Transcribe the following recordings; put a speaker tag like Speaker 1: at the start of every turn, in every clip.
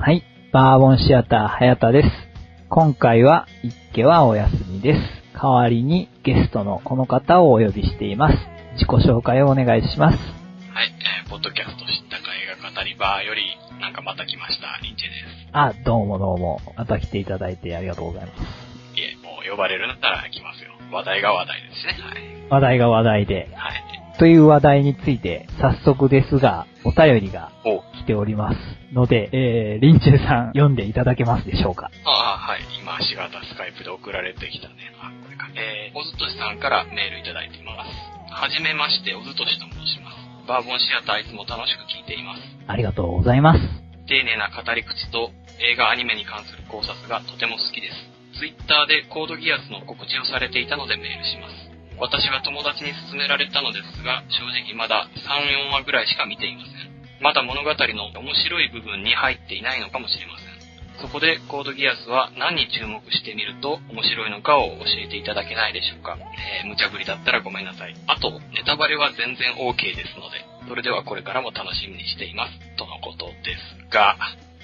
Speaker 1: はい。バーボンシアター早田です。今回は一家はお休みです。代わりにゲストのこの方をお呼びしています。自己紹介をお願いします。
Speaker 2: はい、えー、ポッドキャスト知ったか映画語り場より、なんかまた来ました、リンチェです。
Speaker 1: あ、どうもどうも。また来ていただいてありがとうございます。
Speaker 2: いえ、もう呼ばれるんだったら来ますよ。話題が話題ですしね。
Speaker 1: 話題が話題で。
Speaker 2: はい。はい。
Speaker 1: という話題について、早速ですが、お便りがております。ので、えー、リンチェさん読んでいただけますでしょうか？
Speaker 2: ああ、はい。今、足型スカイプで送られてきたね。あ、これか。えー、おずとしさんからメールいただいています。はじめまして、おずとしと申します。バーボンシアターいつも楽しく聞いています。
Speaker 1: ありがとうございます。
Speaker 2: 丁寧な語り口と映画アニメに関する考察がとても好きです。ツイッターでコードギアスの告知をされていたのでメールします。私は友達に勧められたのですが、正直まだ3、4話ぐらいしか見ていません。まだ物語の面白い部分に入っていないのかもしれません。そこでコードギアスは何に注目してみると面白いのかを教えていただけないでしょうか。えー、無茶ぶりだったらごめんなさい。あと、ネタバレは全然 OK ですので、それではこれからも楽しみにしています。とのことですが、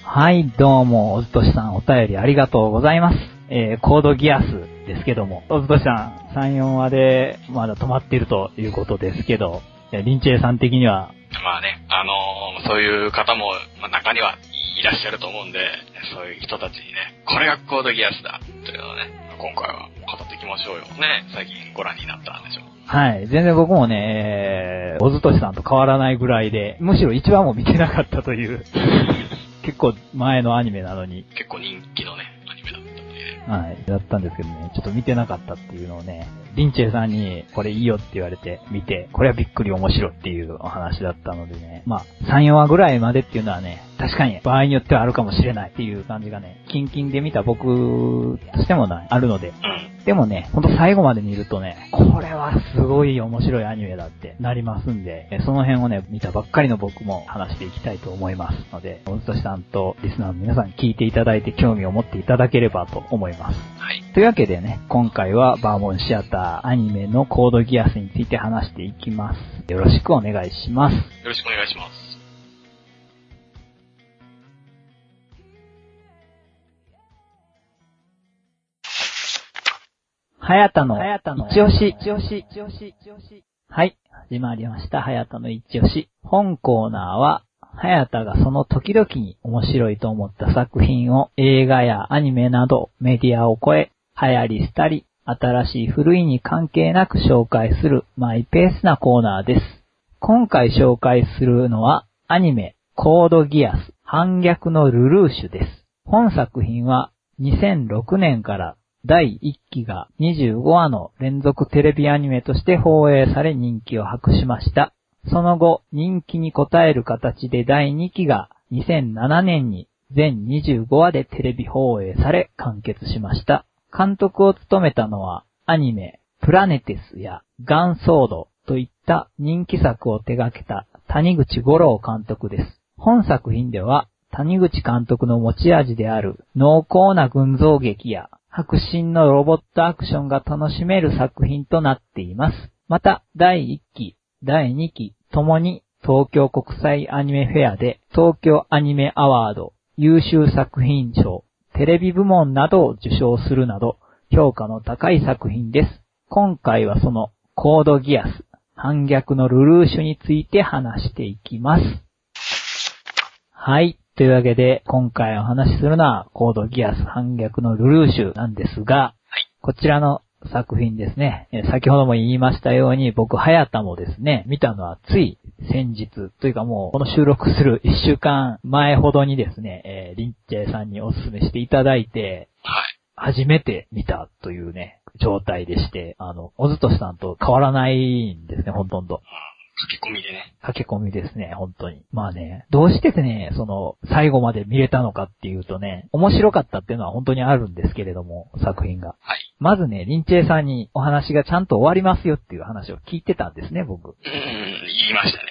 Speaker 1: はい、どうも、おずとしさんお便りありがとうございます。えー、コードギアスですけども、おずとしさん、3、4話でまだ止まっているということですけど、えリンチェさん的には、
Speaker 2: まあね、あのーそういう方も、まあ、中にはいらっしゃると思うんで、そういう人たちにね、これがコードギアスだというのをね、今回は語っていきましょうよ。ね、最近ご覧になったんでしょう。
Speaker 1: はい、全然僕もね、えー、おずとしさんと変わらないぐらいで、むしろ1話も見てなかったという、結構前のアニメなのに、
Speaker 2: 結構人気のね、
Speaker 1: はい、だったんですけどね、ちょっと見てなかったっていうのをね、リンチェさんにこれいいよって言われて見て、これはびっくり面白っていうお話だったのでね、まあ、3、4話ぐらいまでっていうのはね、確かに場合によってはあるかもしれないっていう感じがね、キンキンで見た僕としてもない、あるので、
Speaker 2: うん。
Speaker 1: でもね、ほんと最後まで見るとね、これはすごい面白いアニメだってなりますんで、えその辺をね、見たばっかりの僕も話していきたいと思いますので、おずとしさんとリスナーの皆さん聞いていただいて興味を持っていただければと思います。
Speaker 2: はい。
Speaker 1: というわけでね、今回はバーモンシアターアニメのコードギアスについて話していきます。よろしくお願いします。
Speaker 2: よろしくお願いします。
Speaker 1: はやたの、一押し。はい、始まりました。はやたの一押し。本コーナーは、はやたがその時々に面白いと思った作品を映画やアニメなどメディアを超え、流行りしたり、新しい古いに関係なく紹介するマイペースなコーナーです。今回紹介するのはアニメコードギアス反逆のルルーシュです。本作品は2006年から第1期が25話の連続テレビアニメとして放映され人気を博しました。その後、人気に応える形で第2期が2007年に全25話でテレビ放映され完結しました。監督を務めたのはアニメプラネテスやガンソードといった人気作を手掛けた谷口五郎監督です。本作品では谷口監督の持ち味である濃厚な群像劇や迫真のロボットアクションが楽しめる作品となっています。また、第1期、第2期ともに東京国際アニメフェアで東京アニメアワード優秀作品賞、テレビ部門などを受賞するなど評価の高い作品です。今回はそのコードギアス、反逆のルルーシュについて話していきます。はい。というわけで、今回お話しするのは、コードギアス反逆のルルーシュなんですが、こちらの作品ですね、えー先ほども言いましたように、僕、はやたもですね、見たのはつい先日、というかもう、この収録する 1週間前ほどにですね、えーリンチェさんにお勧めしていただいて、
Speaker 2: はい。
Speaker 1: 初めて見たというね、状態でして、あの、おずとしさんと変わらないんですね、ほとんど。
Speaker 2: 駆け込みでね。
Speaker 1: 駆け込みですね、本当に。まあね、どうしてね、その、最後まで見れたのかっていうとね、面白かったっていうのは本当にあるんですけれども、作品が。
Speaker 2: はい。
Speaker 1: まずね、リンチェさんにお話がちゃんと終わりますよっていう話を聞いてたんですね、僕。
Speaker 2: うん、言いましたね、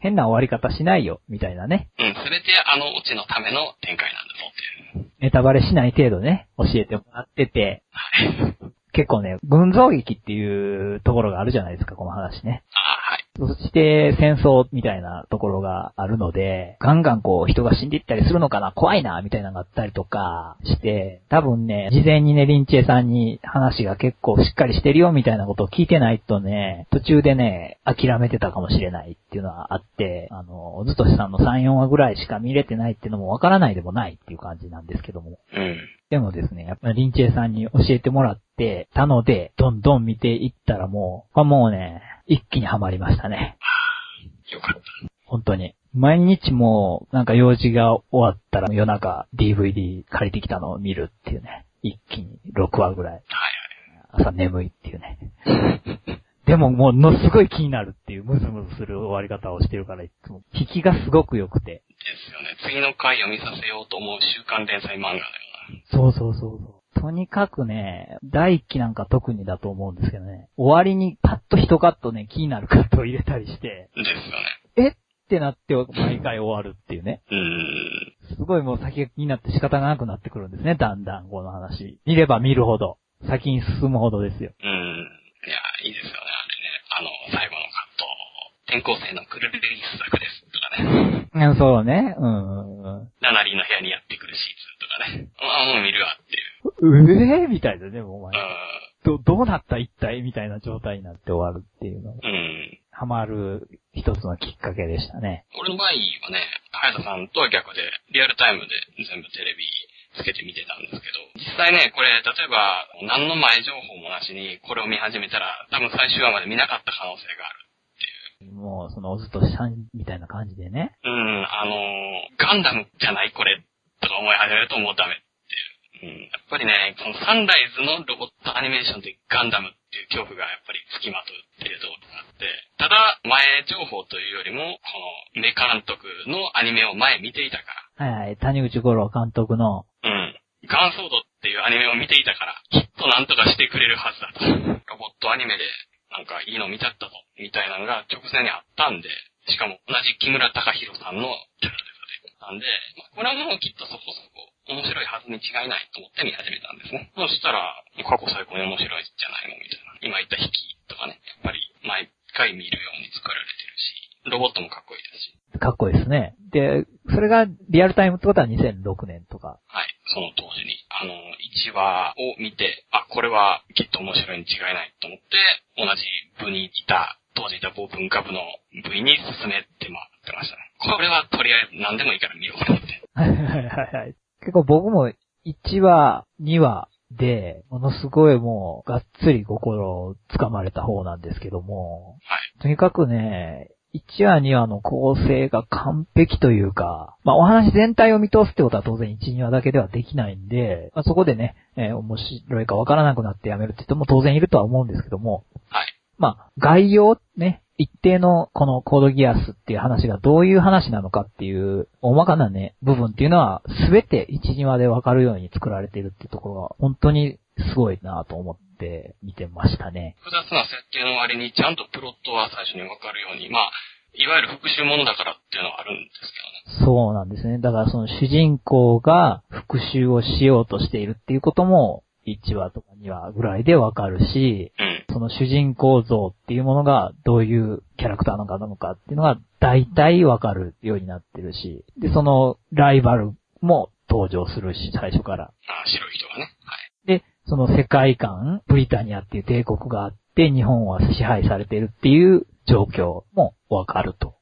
Speaker 1: 変な終わり方しないよ、みたいなね。
Speaker 2: はい。うん、すべてあのオチのための展開なんだぞっていう。
Speaker 1: ネタバレしない程度ね、教えてもらってて、
Speaker 2: はい。
Speaker 1: 結構ね、群像劇っていうところがあるじゃないですか、この話ね。
Speaker 2: あはい。
Speaker 1: そして戦争みたいなところがあるので、ガンガンこう人が死んでいったりするのかな怖いなみたいなのがあったりとかして、多分ね、事前にね、リンチェさんに話が結構しっかりしてるよみたいなことを聞いてないとね、途中でね、諦めてたかもしれないっていうのはあって、あの、ずとしさんの3、4話ぐらいしか見れてないっていうのもわからないでもないっていう感じなんですけども。
Speaker 2: うん。
Speaker 1: でもですね、やっぱりリンチェさんに教えてもらってたので、どんどん見ていったらもう、もうね、一気にハマりましたね。
Speaker 2: よかった。
Speaker 1: 本当に。毎日もう、なんか用事が終わったら夜中 DVD 借りてきたのを見るっていうね。一気に6話ぐらい。はいはい。朝眠いっていうね。でももうのすごい気になるっていうムズムズする終わり方をしてるからいつも。引きがすごく良くて。
Speaker 2: ですよね。次の回を見させようと思う週刊連載漫画だよな。
Speaker 1: そうそうそうそう。とにかくね、第一期なんか特にだと思うんですけどね、終わりにパッと一カットね、気になるカットを入れたりして。
Speaker 2: ですよね。
Speaker 1: えってなって毎回終わるっていうね。
Speaker 2: うん。
Speaker 1: すごいもう先が気になって仕方がなくなってくるんですね、だんだんこの話。見れば見るほど。先に進むほどですよ。
Speaker 2: うん。いや、いいですよね、あれね。あの、最後のカット。転校生のクルリリース作ですとかね。
Speaker 1: うん、そうね。うん。
Speaker 2: ナナリーの部屋にやってくるシーツかね。あもう見るわってい
Speaker 1: う。ええー、みたいだね、もうお前。ど、どうなった一体みたいな状態になって終わるっていうのが。
Speaker 2: うん。
Speaker 1: ハマる一つのきっかけでしたね。
Speaker 2: 俺の場合はね、早田さんとは逆で、リアルタイムで全部テレビつけて見てたんですけど、実際ね、これ、例えば、何の前情報もなしにこれを見始めたら、多分最終話まで見なかった可能性がある。
Speaker 1: もう、その、おずとしさんみたいな感じでね。
Speaker 2: うん、あのー、ガンダムじゃないこれとか思い始めるともうダメっていう。うん。やっぱりね、このサンライズのロボットアニメーションでガンダムっていう恐怖がやっぱり付きまとっているところがあって、ただ、前情報というよりも、この、名監督のアニメを前見ていたか
Speaker 1: ら。はいはい、谷口五郎監督の。
Speaker 2: うん。ガンソードっていうアニメを見ていたから、きっとなんとかしてくれるはずだと。ロボットアニメで、なんかいいの見ちゃったと、みたいなのが直前にあったんで、しかも同じ木村隆弘さんのキャラなんで、これはもうきっとそこそこ面白いはずに違いないと思って見始めたんですね。そしたら、過去最高に面白いじゃないのみたいな。今言った引きとかね、やっぱり毎回見るように作られてるし、ロボットもかっこいいですし。
Speaker 1: かっこいいですね。で、それがリアルタイムってことは2006年とか。
Speaker 2: はい、その当時に。あの、1話を見て、あ、これはきっと面白いに違いないと思って、同じ部にいた、当時いた某文化部の部員に進めて回ってましたね。これはとりあえず何でもいいから見ようと思って。はい
Speaker 1: はいはい。結構僕も1話、2話で、ものすごいもう、がっつり心をつかまれた方なんですけども、
Speaker 2: はい。
Speaker 1: とにかくね、1話2話の構成が完璧というか、まあお話全体を見通すってことは当然1、2話だけではできないんで、まあ、そこでね、えー、面白いかわからなくなってやめるって人も当然いるとは思うんですけども、
Speaker 2: はい。
Speaker 1: まあ、概要ね、一定のこのコードギアスっていう話がどういう話なのかっていう大まかなね、部分っていうのは全て1、2話でわかるように作られているっていうところが本当にすごいなと思って見てましたね。
Speaker 2: 複雑な設定の割にちゃんとプロットは最初にわかるように、まあ、いわゆる復讐ものだからっていうのはあるんです
Speaker 1: けどね。そうなんですね。だからその主人公が復讐をしようとしているっていうことも1話とか2話ぐらいでわかるし、
Speaker 2: うん、
Speaker 1: その主人公像っていうものがどういうキャラクターなのかなのかっていうのが大体わかるようになってるし、で、そのライバルも登場するし、最初から。あ
Speaker 2: あ、白い人がね。は
Speaker 1: い。で、その世界観、ブリタニアっていう帝国があって、日本は支配されてるっていう状況もわかると。は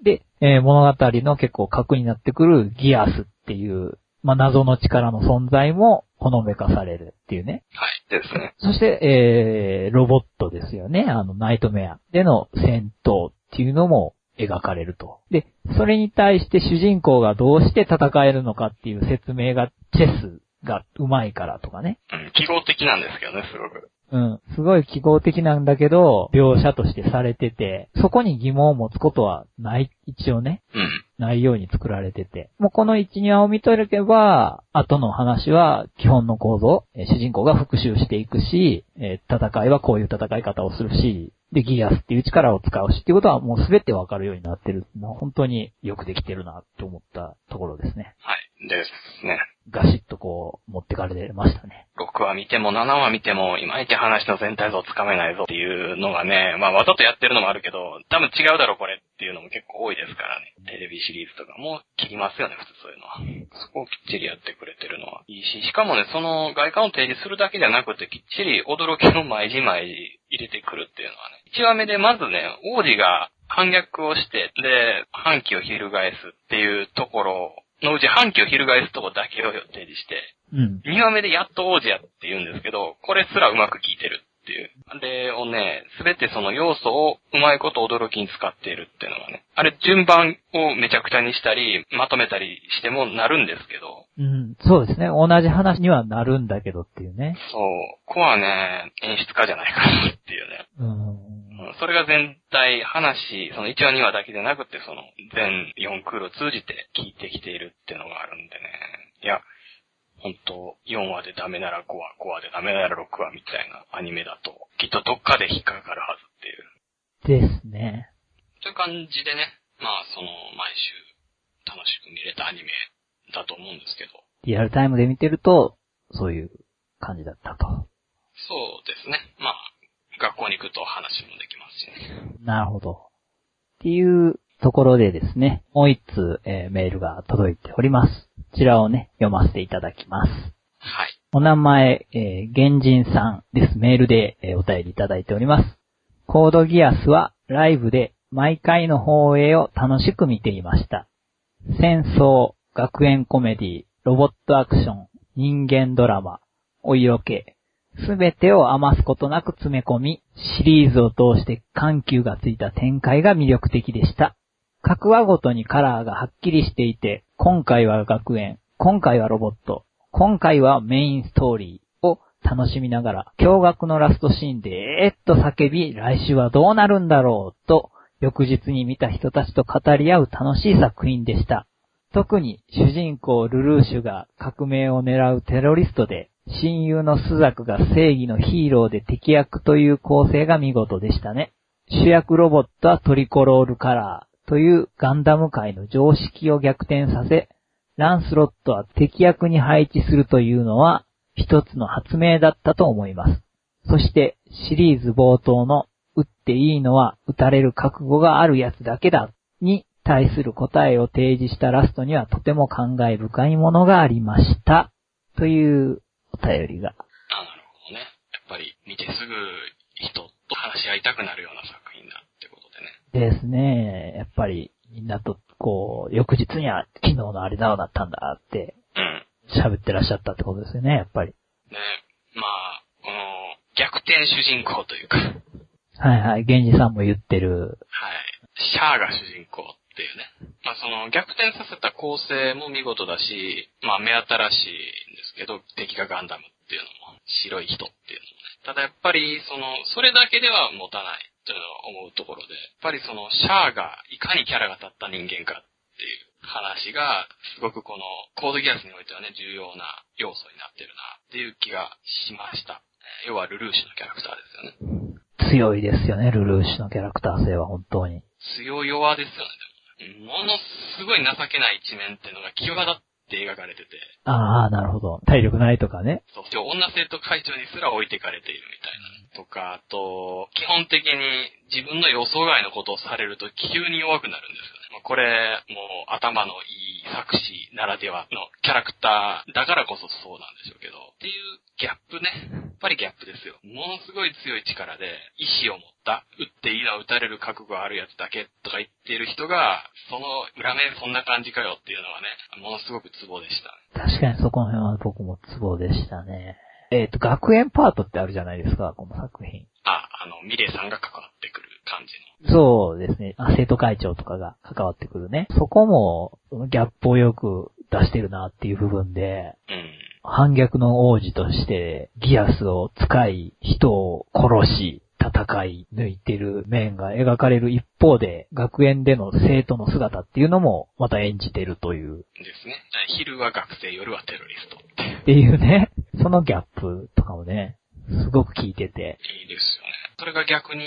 Speaker 2: い。
Speaker 1: で、えー、物語の結構核になってくるギアスっていうまあ、謎の力の存在もほのめかされるっていうね。
Speaker 2: はい。ですね。
Speaker 1: そして、えー、ロボットですよね。あの、ナイトメアでの戦闘っていうのも描かれると。で、それに対して主人公がどうして戦えるのかっていう説明が、チェスが上手いからとかね。
Speaker 2: うん、記号的なんですけどね、すごく。
Speaker 1: うん。すごい記号的なんだけど、描写としてされてて、そこに疑問を持つことはない、一応ね。
Speaker 2: うん。
Speaker 1: ないように作られてて。もうこの1、2話を見とれけば、後の話は基本の構造、え主人公が復讐していくし、え戦いはこういう戦い方をするし、で、ギアスっていう力を使うしっていうことはもうすべてわかるようになってる。もう本当によくできてるなって思ったところですね。
Speaker 2: はい。ですね。
Speaker 1: ガシッとこう、持ってかれましたね。
Speaker 2: 6話見ても7話見ても、いまいち話の全体像つかめないぞっていうのがね、まあわざとやってるのもあるけど、多分違うだろこれっていうのも結構多いですからね。テレビシリーズとかも切りますよね、普通そういうのは。そこをきっちりやってくれてるのはいいし、しかもね、その外観を提示するだけじゃなくて、きっちり驚きの毎時毎時入れてくるっていうのはね。1話目でまずね、王子が反逆をして、で、反旗を翻すっていうところのうち反旗を翻すところだけを提示して、
Speaker 1: うん。
Speaker 2: 2話目でやっと王子やって言うんですけど、これすらうまく効いてるっていう。あれをね、すべてその要素をうまいこと驚きに使っているっていうのがね。あれ順番をめちゃくちゃにしたり、まとめたりしてもなるんですけど、
Speaker 1: うん。そうですね。同じ話にはなるんだけどっていうね。
Speaker 2: そう、ここはね、演出家じゃないかなっていうね。
Speaker 1: うん。
Speaker 2: うんそれが全体、話、その1話2話だけでなくて、その全4クールを通じて聞いてきているっていうのがあるんでね。いや、本当4話でダメなら5話、5話でダメなら6話みたいなアニメだと、きっとどっかで引っかかるはずっていう。
Speaker 1: ですね。
Speaker 2: という感じでね、まあその、毎週楽しく見れたアニメだと思うんですけど、
Speaker 1: リアルタイムで見てると、そういう感じだったと。
Speaker 2: そうですね。まあ、学校に行くと話もできますしね。
Speaker 1: なるほど。っていうところでですね、もう一通、えーメールが届いております。こちらをね、読ませていただきます。
Speaker 2: はい。
Speaker 1: お名前、えー、原人さんです。メールで、えーお便りいただいております。コードギアスはライブで毎回の放映を楽しく見ていました。戦争、学園コメディ、ロボットアクション、人間ドラマ、お色気、すべてを余すことなく詰め込み、シリーズを通して緩急がついた展開が魅力的でした。各話ごとにカラーがはっきりしていて、今回は学園、今回はロボット、今回はメインストーリーを楽しみながら、驚愕のラストシーンでえっと叫び、来週はどうなるんだろうと、翌日に見た人たちと語り合う楽しい作品でした。特に主人公ルルーシュが革命を狙うテロリストで、親友のスザクが正義のヒーローで敵役という構成が見事でしたね。主役ロボットはトリコロールカラーというガンダム界の常識を逆転させ、ランスロットは敵役に配置するというのは一つの発明だったと思います。そしてシリーズ冒頭の撃っていいのは撃たれる覚悟があるやつだけだに対する答えを提示したラストにはとても感慨深いものがありました。というお便りが。
Speaker 2: あ、なるほどね。やっぱり見てすぐ人と話し合いたくなるような作品だってことでね。
Speaker 1: ですね。やっぱりみんなとこう、翌日には昨日のあれだだったんだって
Speaker 2: うん。
Speaker 1: 喋ってらっしゃったってことですよね、やっぱり。
Speaker 2: ね、まあ、この、逆転主人公というか、はい。
Speaker 1: はいはい。源氏さんも言ってる。
Speaker 2: シャアが主人公っていうね。まあその、逆転させた構成も見事だし、まあ目新しいんですけど、敵がガンダムっていうのも、白い人っていうのもね。ただやっぱり、その、それだけでは持たないというのを思うところで、やっぱりその、シャアがいかにキャラが立った人間かっていう話が、すごくこの、コードギアスにおいてはね、重要な要素になってるなっていう気がしました。えー要はルルーシュのキャラクターですよね。
Speaker 1: 強いですよね、ルルーシュのキャラクター性は本当に。
Speaker 2: 強弱ですよね、でも。ものすごい情けない一面っていうのが際立って描かれてて、
Speaker 1: ああ、なるほど。体力ないとかね。
Speaker 2: そう、女生徒会長にすら置いてかれているみたいな。とか、あと、基本的に自分の予想外のことをされると急に弱くなるんですよこれ、もう頭のいい作詞ならではのキャラクターだからこそそうなんでしょうけど、っていうギャップね。やっぱりギャップですよ。ものすごい強い力で意志を持った、撃っていいのは撃たれる覚悟あるやつだけとか言っている人が、その裏面そんな感じかよっていうのはね、ものすごくツボでした。
Speaker 1: 確かにそこの辺は僕もツボでしたね。えっ、と、学園パートってあるじゃないですか、この作品。
Speaker 2: あ、あの、ミレイさんが関わっ感じの。
Speaker 1: そうですね。あ生徒会長とかが関わってくるね。そこも、ギャップをよく出してるなっていう部分で、
Speaker 2: うん。
Speaker 1: 反逆の王子として、ギアスを使い、人を殺し、戦い抜いてる面が描かれる一方で、学園での生徒の姿っていうのもまた演じてるという、
Speaker 2: ですね。昼は学生、夜はテロリストっていう。
Speaker 1: っていうね、そのギャップとかもね、すごく効いてて、
Speaker 2: いいですよね。それが逆に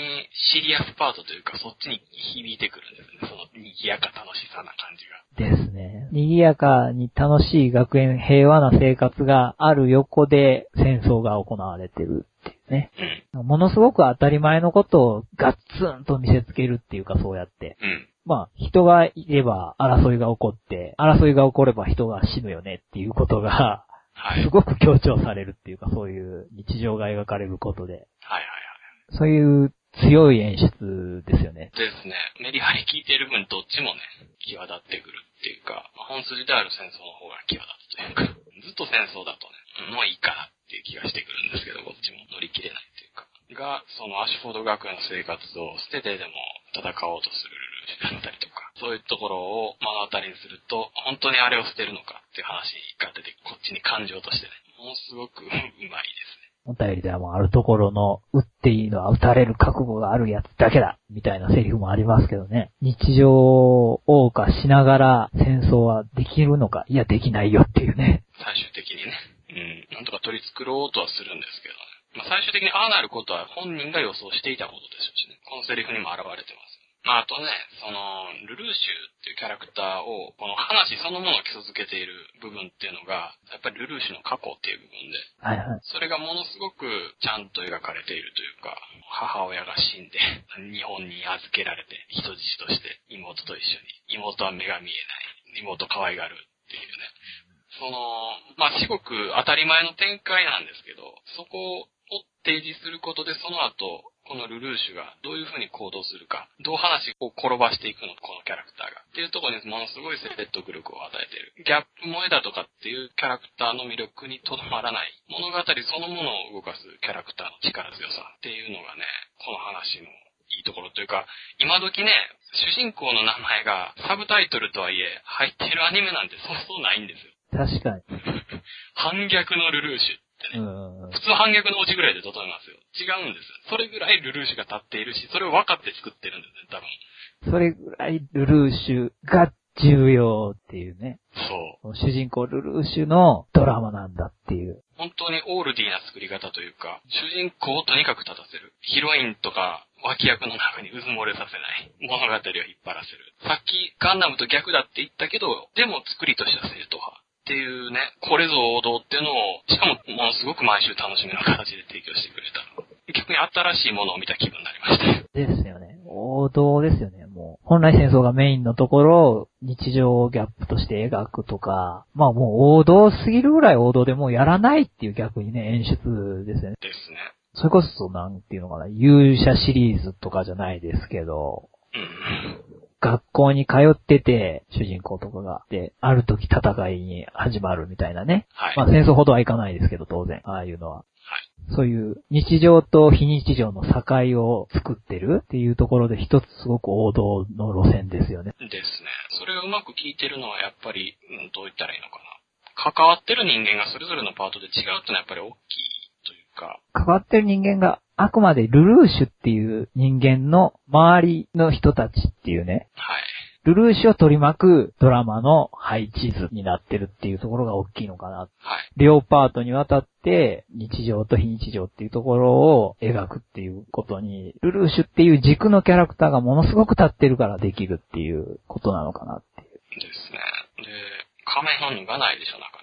Speaker 2: シリアスパートというか、そっちに響いてくるんですね。その賑やか楽しさな感じ
Speaker 1: が。ですね。賑やかに楽しい学園、平和な生活がある横で戦争が行われてるっていうね。うん、ものすごく当たり前のことをガッツンと見せつけるっていうかそうやって。うん。まあ、人がいれば争いが起こって、争いが起これば人が死ぬよねっていうことが、はい、すごく強調されるっていうか、そういう日常が描かれることで。はいはいはい。そういう強い演出ですよね。
Speaker 2: ですね。メリハリ効いている分どっちもね、際立ってくるっていうか、本筋である戦争の方が際立つというか、ずっと戦争だとね、もういいかなっていう気がしてくるんですけど、こっちも乗り切れないっていうか。が、そのアシュフォード学園の生活を捨ててでも戦おうとするルールだったりとか、そういうところを目の当たりにすると、本当にあれを捨てるのかっていう話が出て、こっちに感情としてね、ものすごく うまいですね。
Speaker 1: お便りではもうあるところの、撃っていいのは撃たれる覚悟があるやつだけだみたいなセリフもありますけどね。日常を謳歌しながら戦争はできるのかいや、できないよっていうね。
Speaker 2: 最終的にね。うん。なんとか取り繕おうとはするんですけどね。まあ、最終的にああなることは本人が予想していたことでしょうしね。このセリフにも現れてます。まあ、あとね、その、ルルーシュっていうキャラクターを、この話そのものを基礎づけている部分っていうのが、やっぱりルルーシュの過去っていう部分で、はいはい。それがものすごくちゃんと描かれているというか、母親が死んで、日本に預けられて、人質として妹と一緒に、妹は目が見えない、妹可愛がるっていうね。その、まあ、至極当たり前の展開なんですけど、そこを提示することで、その後、このルルーシュがどういう風に行動するか、どう話を転ばしていくの、このキャラクターが。っていうところにものすごい説得力を与えている。ギャップ萌えだとかっていうキャラクターの魅力にとどまらない。物語そのものを動かすキャラクターの力強さっていうのがね、この話のいいところというか、今時ね、主人公の名前がサブタイトルとはいえ、入ってるアニメなんてそうそうないんですよ。
Speaker 1: 確かに。
Speaker 2: 反逆のルルーシュってね。普通反逆のオチぐらいで例えますよ。違うんです。それぐらいルルーシュが立っているし、それを分かって作ってるんですね、多
Speaker 1: 分。それぐらいルルーシュが重要っていうね。
Speaker 2: そう。
Speaker 1: 主人公ルルーシュのドラマなんだっていう。
Speaker 2: 本当にオールディーな作り方というか、主人公をとにかく立たせる。ヒロインとか脇役の中に渦漏れさせない物語を引っ張らせる。さっきガンダムと逆だって言ったけど、でも作りとしては正統派。っていうね、これぞ王道っていうのを、しかもものすごく毎週楽しみな形で提供してくれた。逆に新しいものを見た気分になりました。
Speaker 1: ですよね。王道ですよね、もう。本来戦争がメインのところを日常ギャップとして描くとか、まあもう王道すぎるぐらい王道でもうやらないっていう逆にね、演出ですよね。
Speaker 2: ですね。
Speaker 1: それこそなんていうのかな、勇者シリーズとかじゃないですけど、うん、学校に通ってて、主人公とかが。で、ある時戦いに始まるみたいなね。はい。まあ戦争ほどはいかないですけど、当然。ああいうのは。はい。そういう日常と非日常の境を作ってるっていうところで一つすごく王道の路線ですよね。
Speaker 2: ですね。それがうまく効いてるのはやっぱり、うん、どう言ったらいいのかな。関わってる人間がそれぞれのパートで違うってのはやっぱり大きいか。
Speaker 1: 関わってる人間があくまでルルーシュっていう人間の周りの人たちっていうね。はい。ルルーシュを取り巻くドラマの配置図になってるっていうところが大きいのかな。はい。両パートにわたって日常と非日常っていうところを描くっていうことに、ルルーシュっていう軸のキャラクターがものすごく立ってるからできるっていうことなのかなっていう。
Speaker 2: ですね。で、仮面本人がないでしょ、なか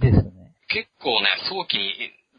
Speaker 2: なか。
Speaker 1: ですね。
Speaker 2: 結構ね、早期に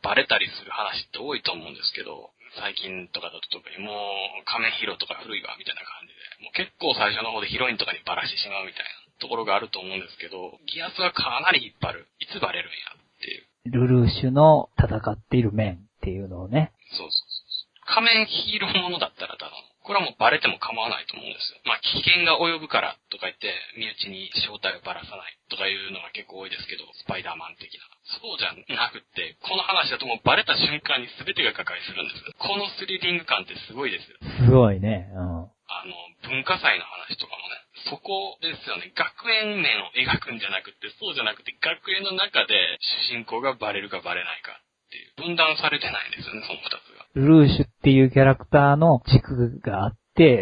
Speaker 2: バレたりする話って多いと思うんですけど、最近とかだと特にもう仮面ヒーローとか古いわみたいな感じで、もう結構最初の方でヒロインとかにバラしてしまうみたいなところがあると思うんですけど、気圧はかなり引っ張る。いつバレるんやっていう。
Speaker 1: ルルーシュの戦っている面っていうのをね。
Speaker 2: そうそうそう。仮面ヒーローものだったら多分、これはもうバレても構わないと思うんですよ。まあ、危険が及ぶからとか言って、身内に正体をばらさないとかいうのが結構多いですけど、スパイダーマン的な。そうじゃなくって、この話だともうバレた瞬間に全てが瓦解するんです。このスリリング感ってすごいですよ。
Speaker 1: すごいね。うん。
Speaker 2: あの、文化祭の話とかもね、そこですよね。学園面を描くんじゃなくて、そうじゃなくて、学園の中で主人公がバレるかバレないかっていう、分断されてないんですよね、その二つが。
Speaker 1: ルーシュっていうキャラクターの軸があっ、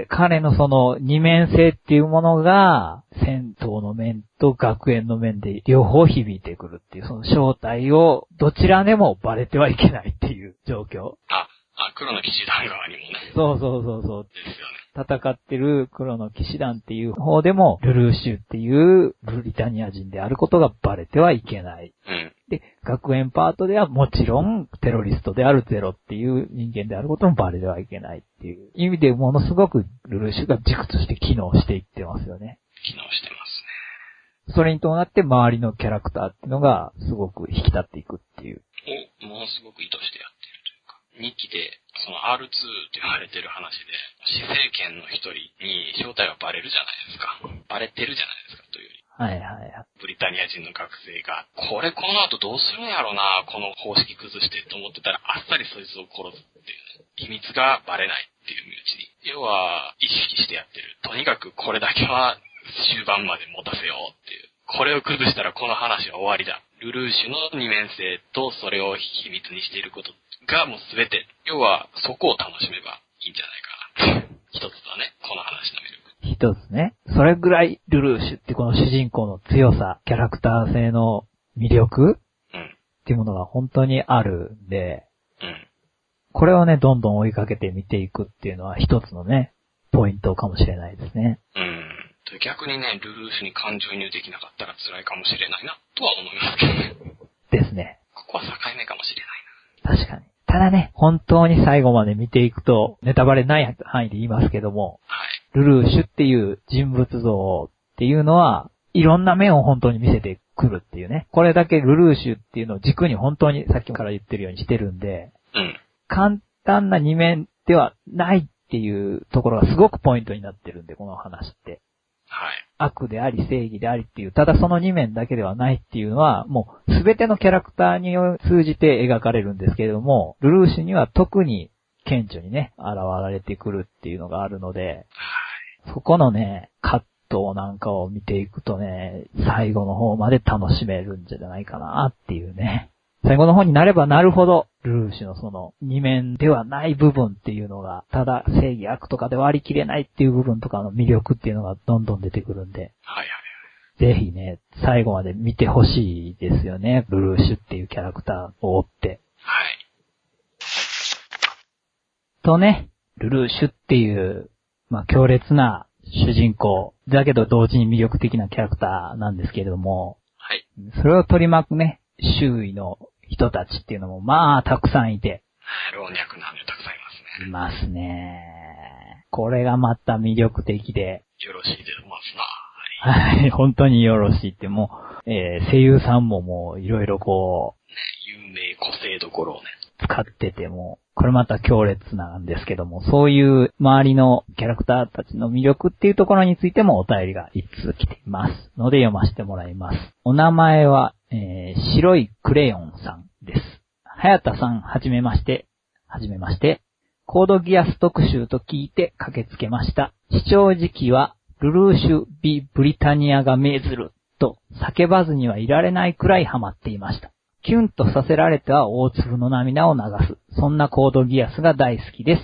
Speaker 1: 彼のその二面性っていうものが、戦闘の面と学園の面で両方響いてくるっていう、その正体をどちらでもバレてはいけないっていう状況。
Speaker 2: あ、あ、黒の騎士団側にもね。
Speaker 1: そうそうそうそう。
Speaker 2: ですよね。
Speaker 1: 戦ってる黒の騎士団っていう方でも、ルルーシュっていうブリタニア人であることがバレてはいけない。
Speaker 2: うん。
Speaker 1: で、学園パートではもちろんテロリストであるゼロっていう人間であることもバレてはいけないっていう意味でものすごくルルーシュが軸として機能していってますよね。
Speaker 2: 機能してますね。
Speaker 1: それに伴って周りのキャラクターっていうのがすごく引き立っていくっていう。
Speaker 2: をものすごく意図してやってるというか、日記で、その R2 って言われてる話で、死生権の一人に正体がバレるじゃないですか。バレてるじゃないですか、というより。
Speaker 1: はいはいはい。
Speaker 2: ブリタニア人の学生が、これこの後どうするんやろな、この方式崩してと思ってたら、あっさりそいつを殺すっていうね。秘密がバレないっていう身内に。要は、意識してやってる。とにかくこれだけは終盤まで持たせようっていう。これを崩したらこの話は終わりだ。ルルーシュの二面性とそれを秘密にしていることがもうすべて。要は、そこを楽しめばいいんじゃないかな。一つだね、この話の魅力。
Speaker 1: 一つね。それぐらいルルーシュってこの主人公の強さ、キャラクター性の魅力
Speaker 2: うん。
Speaker 1: っていうものが本当にあるんで、
Speaker 2: うん。
Speaker 1: これをね、どんどん追いかけて見ていくっていうのは一つのね、ポイントかもしれないですね。
Speaker 2: うん。で逆にね、ルルーシュに感情移入できなかったら辛いかもしれないな、とは思いますけどね。
Speaker 1: ですね。
Speaker 2: ここは境目かもしれない
Speaker 1: 確かに。ただね、本当に最後まで見ていくと、ネタバレない範囲で言いますけども、
Speaker 2: な。はい。
Speaker 1: ルルーシュっていう人物像っていうのは、いろんな面を本当に見せてくるっていうね。これだけルルーシュっていうのを軸に本当にさっきから言ってるようにしてるんで、
Speaker 2: うん。
Speaker 1: 簡単な二面ではないっていうところがすごくポイントになってるんで、この話って。
Speaker 2: はい。
Speaker 1: 悪であり正義でありっていう、ただその二面だけではないっていうのは、もうすべてのキャラクターに通じて描かれるんですけれども、ルルーシュには特に顕著にね、現れてくるっていうのがあるので、そこのね、葛藤なんかを見ていくとね、最後の方まで楽しめるんじゃないかなっていうね。最後の方になればなるほど、ルルーシュのその二面ではない部分っていうのが、ただ正義悪とかで割り切れないっていう部分とかの魅力っていうのがどんどん出てくるんで、
Speaker 2: はいはい。
Speaker 1: ぜひね、最後まで見てほしいですよね。ブルーシュっていうキャラクターを追って。
Speaker 2: はい。
Speaker 1: とね、ルルーシュっていう、まあ、強烈な主人公、だけど同時に魅力的なキャラクターなんですけれども、
Speaker 2: はい。
Speaker 1: それを取り巻くね、周囲の人たちっていうのも、まあ、たくさんいて、
Speaker 2: 老若男女たくさんいますね。
Speaker 1: いますね。これがまた魅力的で、
Speaker 2: よろしいでますな。はい。
Speaker 1: はい、本当によろしいって、もう、えー声優さんももう、いろいろこう、
Speaker 2: 有名個性どころをね。
Speaker 1: 使ってても、これまた強烈なんですけども、そういう周りのキャラクターたちの魅力っていうところについてもお便りが一通来ています。ので読ませてもらいます。お名前は、えー、白いクレヨンさんです。はやたさん、はじめまして。はじめまして。コードギアス特集と聞いて駆けつけました。視聴時期は、ルルーシュ・ビ・ブリタニアが命ずると叫ばずにはいられないくらいハマっていました。キュンとさせられては大粒の涙を流す。そんなコードギアスが大好きです。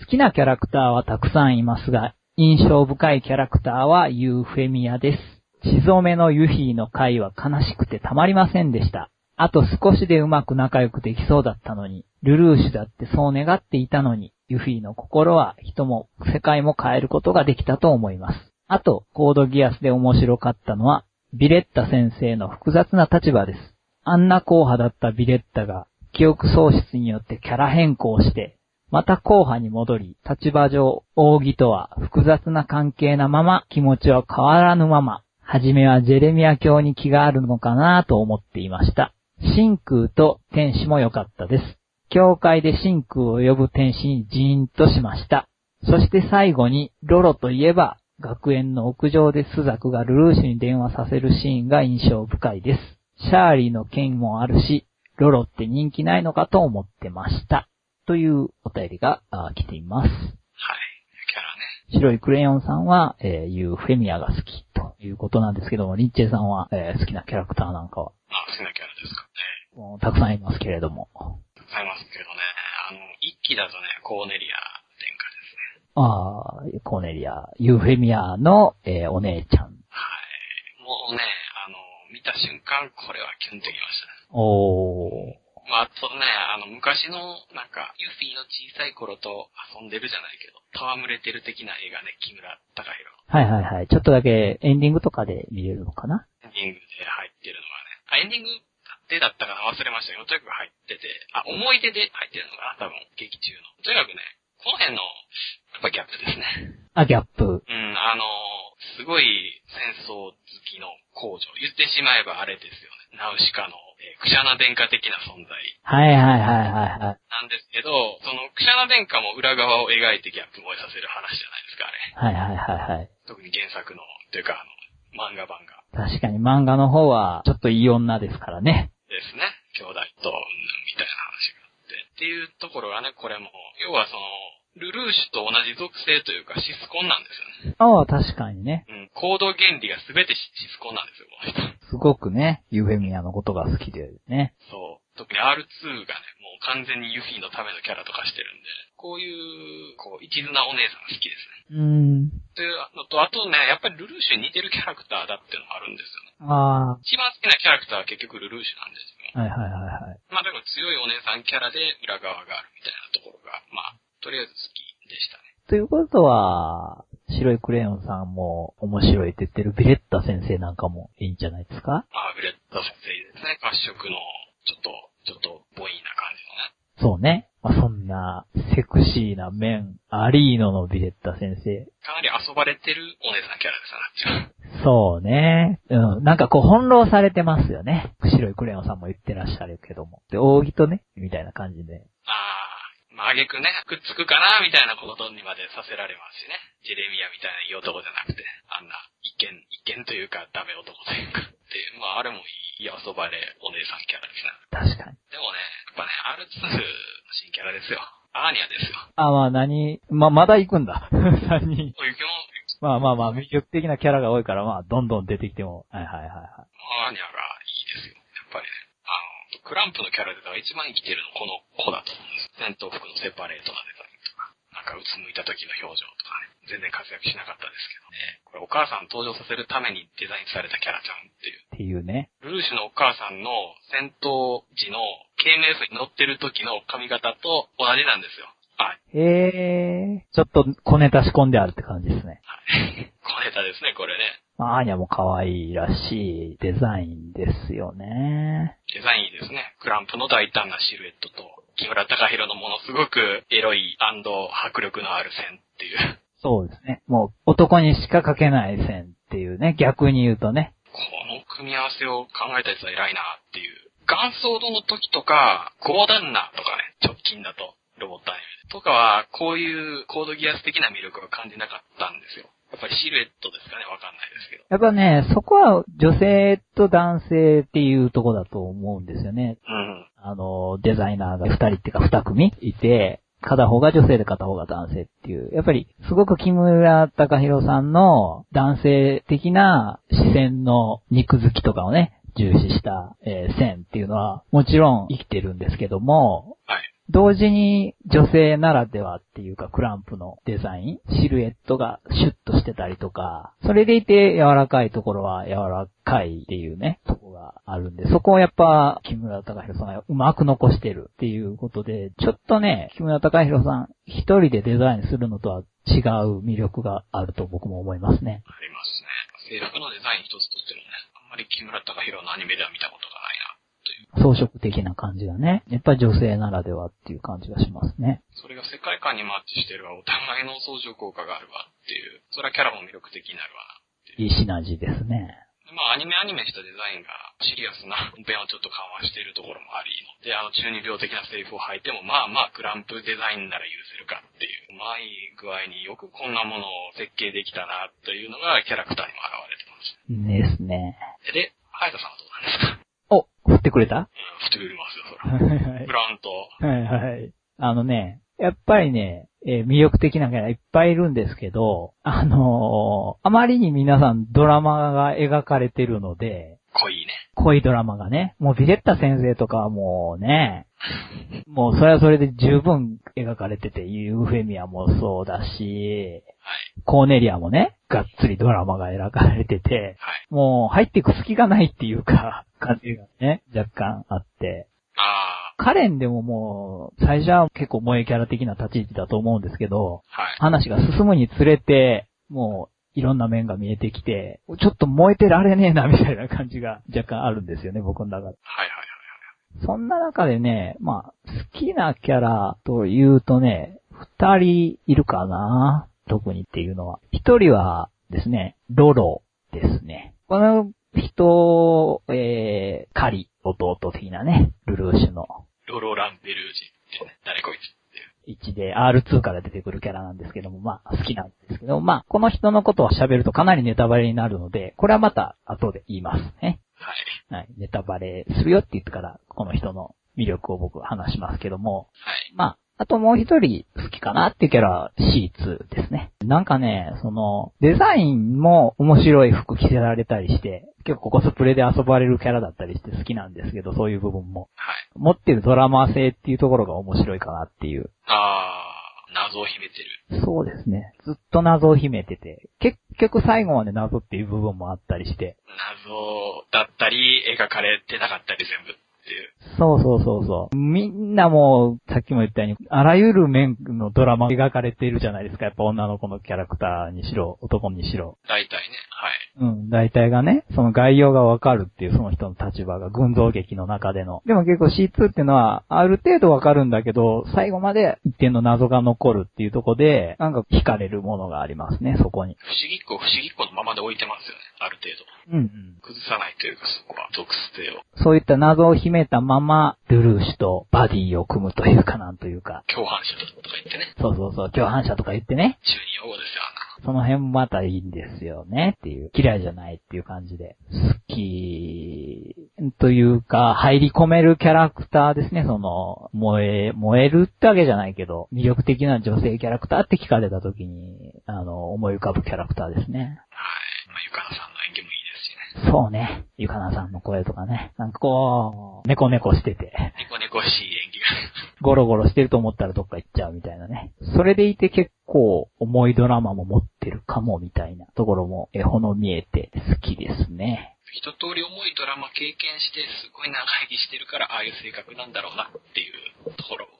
Speaker 1: 好きなキャラクターはたくさんいますが、印象深いキャラクターはユーフェミアです。血染めのユヒーの回は悲しくてたまりませんでした。あと少しでうまく仲良くできそうだったのに、ルルーシュだってそう願っていたのに、ユフィの心は人も世界も変えることができたと思います。あと、コードギアスで面白かったのは、ビレッタ先生の複雑な立場です。あんな硬派だったビレッタが、記憶喪失によってキャラ変更して、また硬派に戻り、立場上、扇とは複雑な関係なまま、気持ちは変わらぬまま、はじめはジェレミア教に気があるのかなと思っていました。真空と天使も良かったです。教会で真空を呼ぶ天使にジーンとしました。そして最後に、ロロといえば、学園の屋上でスザクがルルーシュに電話させるシーンが印象深いです。シャーリーの件もあるし、ロロって人気ないのかと思ってました。というお便りがあ来ています。
Speaker 2: はい。キャラね。
Speaker 1: 白いクレヨンさんは、えー、ユーフェミアが好きということなんですけども、リンチェさんは、えー好きなキャラクターなんかは、
Speaker 2: あ、好きなキャラですかね。
Speaker 1: もうたくさんいますけれども。
Speaker 2: たくさんいますけどね。あの、一期だとね、コーネリア殿下ですね。
Speaker 1: ああ、コーネリア、ユーフェミアの、えーお姉ちゃん。
Speaker 2: はい。もうね、見た瞬間、これはキュンときましたね。
Speaker 1: おー。
Speaker 2: まあ、あとね、あの、昔の、なんか、ユフィの小さい頃と遊んでるじゃないけど、戯れてる的な映画ね、木村隆弘。
Speaker 1: はいはいはい。ちょっとだけエンディングとかで見れるのかな？
Speaker 2: エンディングで入ってるのがね。あ、エンディングでだったかな？忘れましたけど、とにかく入ってて、あ、思い出で入ってるのかな？多分、劇中の。とにかくね、この辺の、やっぱギャップですね。
Speaker 1: あ、ギャップ。
Speaker 2: うん、あの、すごい戦争好きの工場。言ってしまえばあれですよね。ナウシカの、えークシャナ殿下的な存在
Speaker 1: はいはいはいはいはい。
Speaker 2: なんですけど、そのクシャナ殿下も裏側を描いてギャップ燃えさせる話じゃないですか、あれ。
Speaker 1: はいはいはいはい。
Speaker 2: 特に原作の、というかあの、漫画版が。
Speaker 1: 確かに漫画の方は、ちょっといい女ですからね。
Speaker 2: ですね。兄弟と、みたいな話があって。っていうところがね、これも、要はその、ルルーシュと同じ属性というかシスコンなんですよね。
Speaker 1: ああ、確かにね。
Speaker 2: うん。行動原理が全てシシスコンなんですよ、この人。
Speaker 1: すごくね、ユーフェミアのことが好きでね。
Speaker 2: そう。特に R2 がね、もう完全にユフィのためのキャラとかしてるんで、こういう、こう、一途なお姉さんが好きですね。
Speaker 1: うーん。
Speaker 2: というのと、あとね、やっぱりルルーシュに似てるキャラクターだっていうのもあるんですよね。
Speaker 1: あ
Speaker 2: 一番好きなキャラクターは結局ルルーシュなんですよ。
Speaker 1: あ、はいはいはいはい。
Speaker 2: まあでも強いお姉さんキャラで裏側があるみたいなところが、まあ、とりあえず好きでしたね。
Speaker 1: ということは、白いクレヨンさんも面白いって言ってるビレッタ先生なんかもいいんじゃないですか？
Speaker 2: まあ、ビレッタ先生ですね。褐色の、ちょっと、ちょっと、ボイーな感じのね。
Speaker 1: そうね。まあ、そんな、セクシーな面、アリーノのビレッタ先生。
Speaker 2: かなり遊ばれてるお姉さんキャラですなっちゃう。
Speaker 1: そうね。うん。なんかこう翻弄されてますよね。白いクレヨンさんも言ってらっしゃるけども。で、扇とね、みたいな感じで。
Speaker 2: ああ、まあ、あげくね、くっつくかな、みたいなことにまでさせられますしね。ジェレミアみたいないい男じゃなくて、あんな、一見、一見というか、ダメ男というか。で、まあ、あれもいい遊ばれお姉さんキャラですね。
Speaker 1: 確かに。
Speaker 2: でもね、やっぱね、R2 の新キャラですよ。アーニャですよ。
Speaker 1: あ、まあ何、ま、まだ行くんだ。3人。まあまあまあ、魅力的なキャラが多いから、まあ、どんどん出てきても。はいはいはいはい。
Speaker 2: アーニャがいいですよ。やっぱりね。あの、クランプのキャラデザが一番生きてるのこの子だと思うんです。戦闘服のセパレートなデザインとか、なんかうつむいた時の表情とかね。全然活躍しなかったですけどね。これお母さん登場させるためにデザインされたキャラちゃんっていう。
Speaker 1: っていうね。
Speaker 2: ルルーシュのお母さんの戦闘時の KMS に乗ってる時の髪型と同じなんですよ。はい。
Speaker 1: へえー、ちょっと小ネタ仕込んであるって感じですね。
Speaker 2: はい。小ネタですね、これね。
Speaker 1: まあ、アーニャも可愛いらしいデザインですよね。
Speaker 2: デザインいいですね。クランプの大胆なシルエットと、木村隆弘のものすごくエロい迫力のある線っていう。
Speaker 1: そうですね。もう男にしか描けない線っていうね、逆に言うとね。
Speaker 2: この組み合わせを考えたやつは偉いなっていう。元ソードの時とか、ゴーダンナとかね、直近だと、ロボットアニメとかは、こういうコードギアス的な魅力を感じなかったんですよ。やっぱりシルエットですかね、わかんないですけど。
Speaker 1: やっぱね、そこは女性と男性っていうとこだと思うんですよね。
Speaker 2: うん。
Speaker 1: あの、デザイナーが二人っていうか二組いて、片方が女性で片方が男性っていう。やっぱり、すごく木村隆弘さんの男性的な視線の肉付きとかをね、重視した、えー線っていうのは、もちろん生きてるんですけども、
Speaker 2: はい。
Speaker 1: 同時に女性ならではっていうかクランプのデザイン、シルエットがシュッとしてたりとか、それでいて柔らかいところは柔らかいっていうね、とこがあるんで、そこをやっぱ木村隆弘さんがうまく残してるっていうことで、ちょっとね、木村隆弘さん一人でデザインするのとは違う魅力があると僕も思いますね。
Speaker 2: ありますね。制服のデザイン一つとってもね、あんまり木村隆弘のアニメでは見たことがないな、という。
Speaker 1: 装飾的な感じがね、やっぱり女性ならではっていう感じがしますね。
Speaker 2: それが世界観にマッチしてるわ、お互いの相乗効果があるわっていう。それはキャラも魅力的になるわいう。
Speaker 1: いいシナジーですね。
Speaker 2: でまあ、アニメアニメしたデザインがシリアスな本編をちょっと緩和しているところもありので、あの中二病的なセリフを吐いても、まあまあ、クランプデザインなら許せるかっていう、うまい具合によくこんなものを設計できたな、というのがキャラクターにも現れてまし
Speaker 1: ですね。
Speaker 2: た。で、ハヤトさんはどうなんですか？
Speaker 1: お、振ってくれた？
Speaker 2: うん、振ってくれますよ、そ
Speaker 1: は
Speaker 2: ら。
Speaker 1: いはい
Speaker 2: ブランと、
Speaker 1: はいはい。あのね、やっぱりね、えー魅力的なキャラいっぱいいるんですけど、あのーあまりに皆さんドラマが描かれてるので、
Speaker 2: 濃いね。
Speaker 1: 濃いドラマがね、もうビレッタ先生とかはもうね、もうそれはそれで十分描かれてて、ユーフェミアもそうだし、
Speaker 2: はい。
Speaker 1: コーネリアもね、がっつりドラマが描かれてて、
Speaker 2: はい。
Speaker 1: もう入っていく隙がないっていうか、感じがね、若干あって。
Speaker 2: あ
Speaker 1: カレンでももう、最初は結構萌えキャラ的な立ち位置だと思うんですけど、
Speaker 2: はい。
Speaker 1: 話が進むにつれて、もう、いろんな面が見えてきて、ちょっと燃えてられねえな、みたいな感じが 若干あるんですよね、僕の中で。
Speaker 2: はいはいはい。
Speaker 1: そんな中でね、まあ、好きなキャラというとね、二人いるかな特にっていうのは。一人はですね、ロロですね。この人、えー、カリ、弟的なね、ルルーシュの
Speaker 2: ロロランベルージってね、誰こいつっていう。
Speaker 1: 1で R2 から出てくるキャラなんですけども、まあ好きなんですけど、まあこの人のことを喋るとかなりネタバレになるので、これはまた後で言いますね。
Speaker 2: はい。
Speaker 1: はい。ネタバレするよって言ってから、この人の魅力を僕は話しますけども、
Speaker 2: はい。
Speaker 1: まあ、あともう一人好きかなっていうキャラは C2 ですね。なんかね、その、デザインも面白い服着せられたりして、結構コスプレで遊ばれるキャラだったりして好きなんですけど、そういう部分も。
Speaker 2: はい。
Speaker 1: 持ってるドラマ性っていうところが面白いかなっていう。
Speaker 2: あー、謎を秘めてる。
Speaker 1: そうですね。ずっと謎を秘めてて、結局最後まで謎っていう部分もあったりして、
Speaker 2: 謎だったり、描かれてなかったり全部。
Speaker 1: そうそうそうそう。みんなもう、さっきも言ったように、あらゆる面のドラマが描かれているじゃないですか。やっぱ女の子のキャラクターにしろ、男にしろ。
Speaker 2: 大体ね。はい。
Speaker 1: うん、大体がね、その概要がわかるっていうその人の立場が群像劇の中での。でも結構 C2 っていうのは、ある程度わかるんだけど、最後まで一定の謎が残るっていうところで、なんか惹かれるものがありますね、そこに。
Speaker 2: 不思議っ子不思議っ子のままで置いてますよね。ある程度。
Speaker 1: うんうん。
Speaker 2: 崩さないというか、そこは、属性を。
Speaker 1: そういった謎を秘めたまま、ルルーシュとバディを組むというかなんというか。
Speaker 2: 共犯者とか言ってね。
Speaker 1: そうそうそう、共犯者とか言ってね。
Speaker 2: 中二用語ですよ、あんな
Speaker 1: その辺またいいんですよねっていう。嫌いじゃないっていう感じで。好き、というか、入り込めるキャラクターですね。その、燃え、燃えるってわけじゃないけど、魅力的な女性キャラクターって聞かれた時に、あの、思い浮かぶキャラクターですね。
Speaker 2: はい。まあ、ゆかなさん
Speaker 1: そうね。ゆかなさんの声とかね。なんかこう、猫猫してて。
Speaker 2: ニコニコしい演技が。
Speaker 1: ゴロゴロしてると思ったらどっか行っちゃうみたいなね。それでいて結構重いドラマも持ってるかもみたいなところもえほの見えて好きですね。
Speaker 2: 一通り重いドラマ経験して、すごい長生きしてるから、ああいう性格なんだろうなっていうところをね、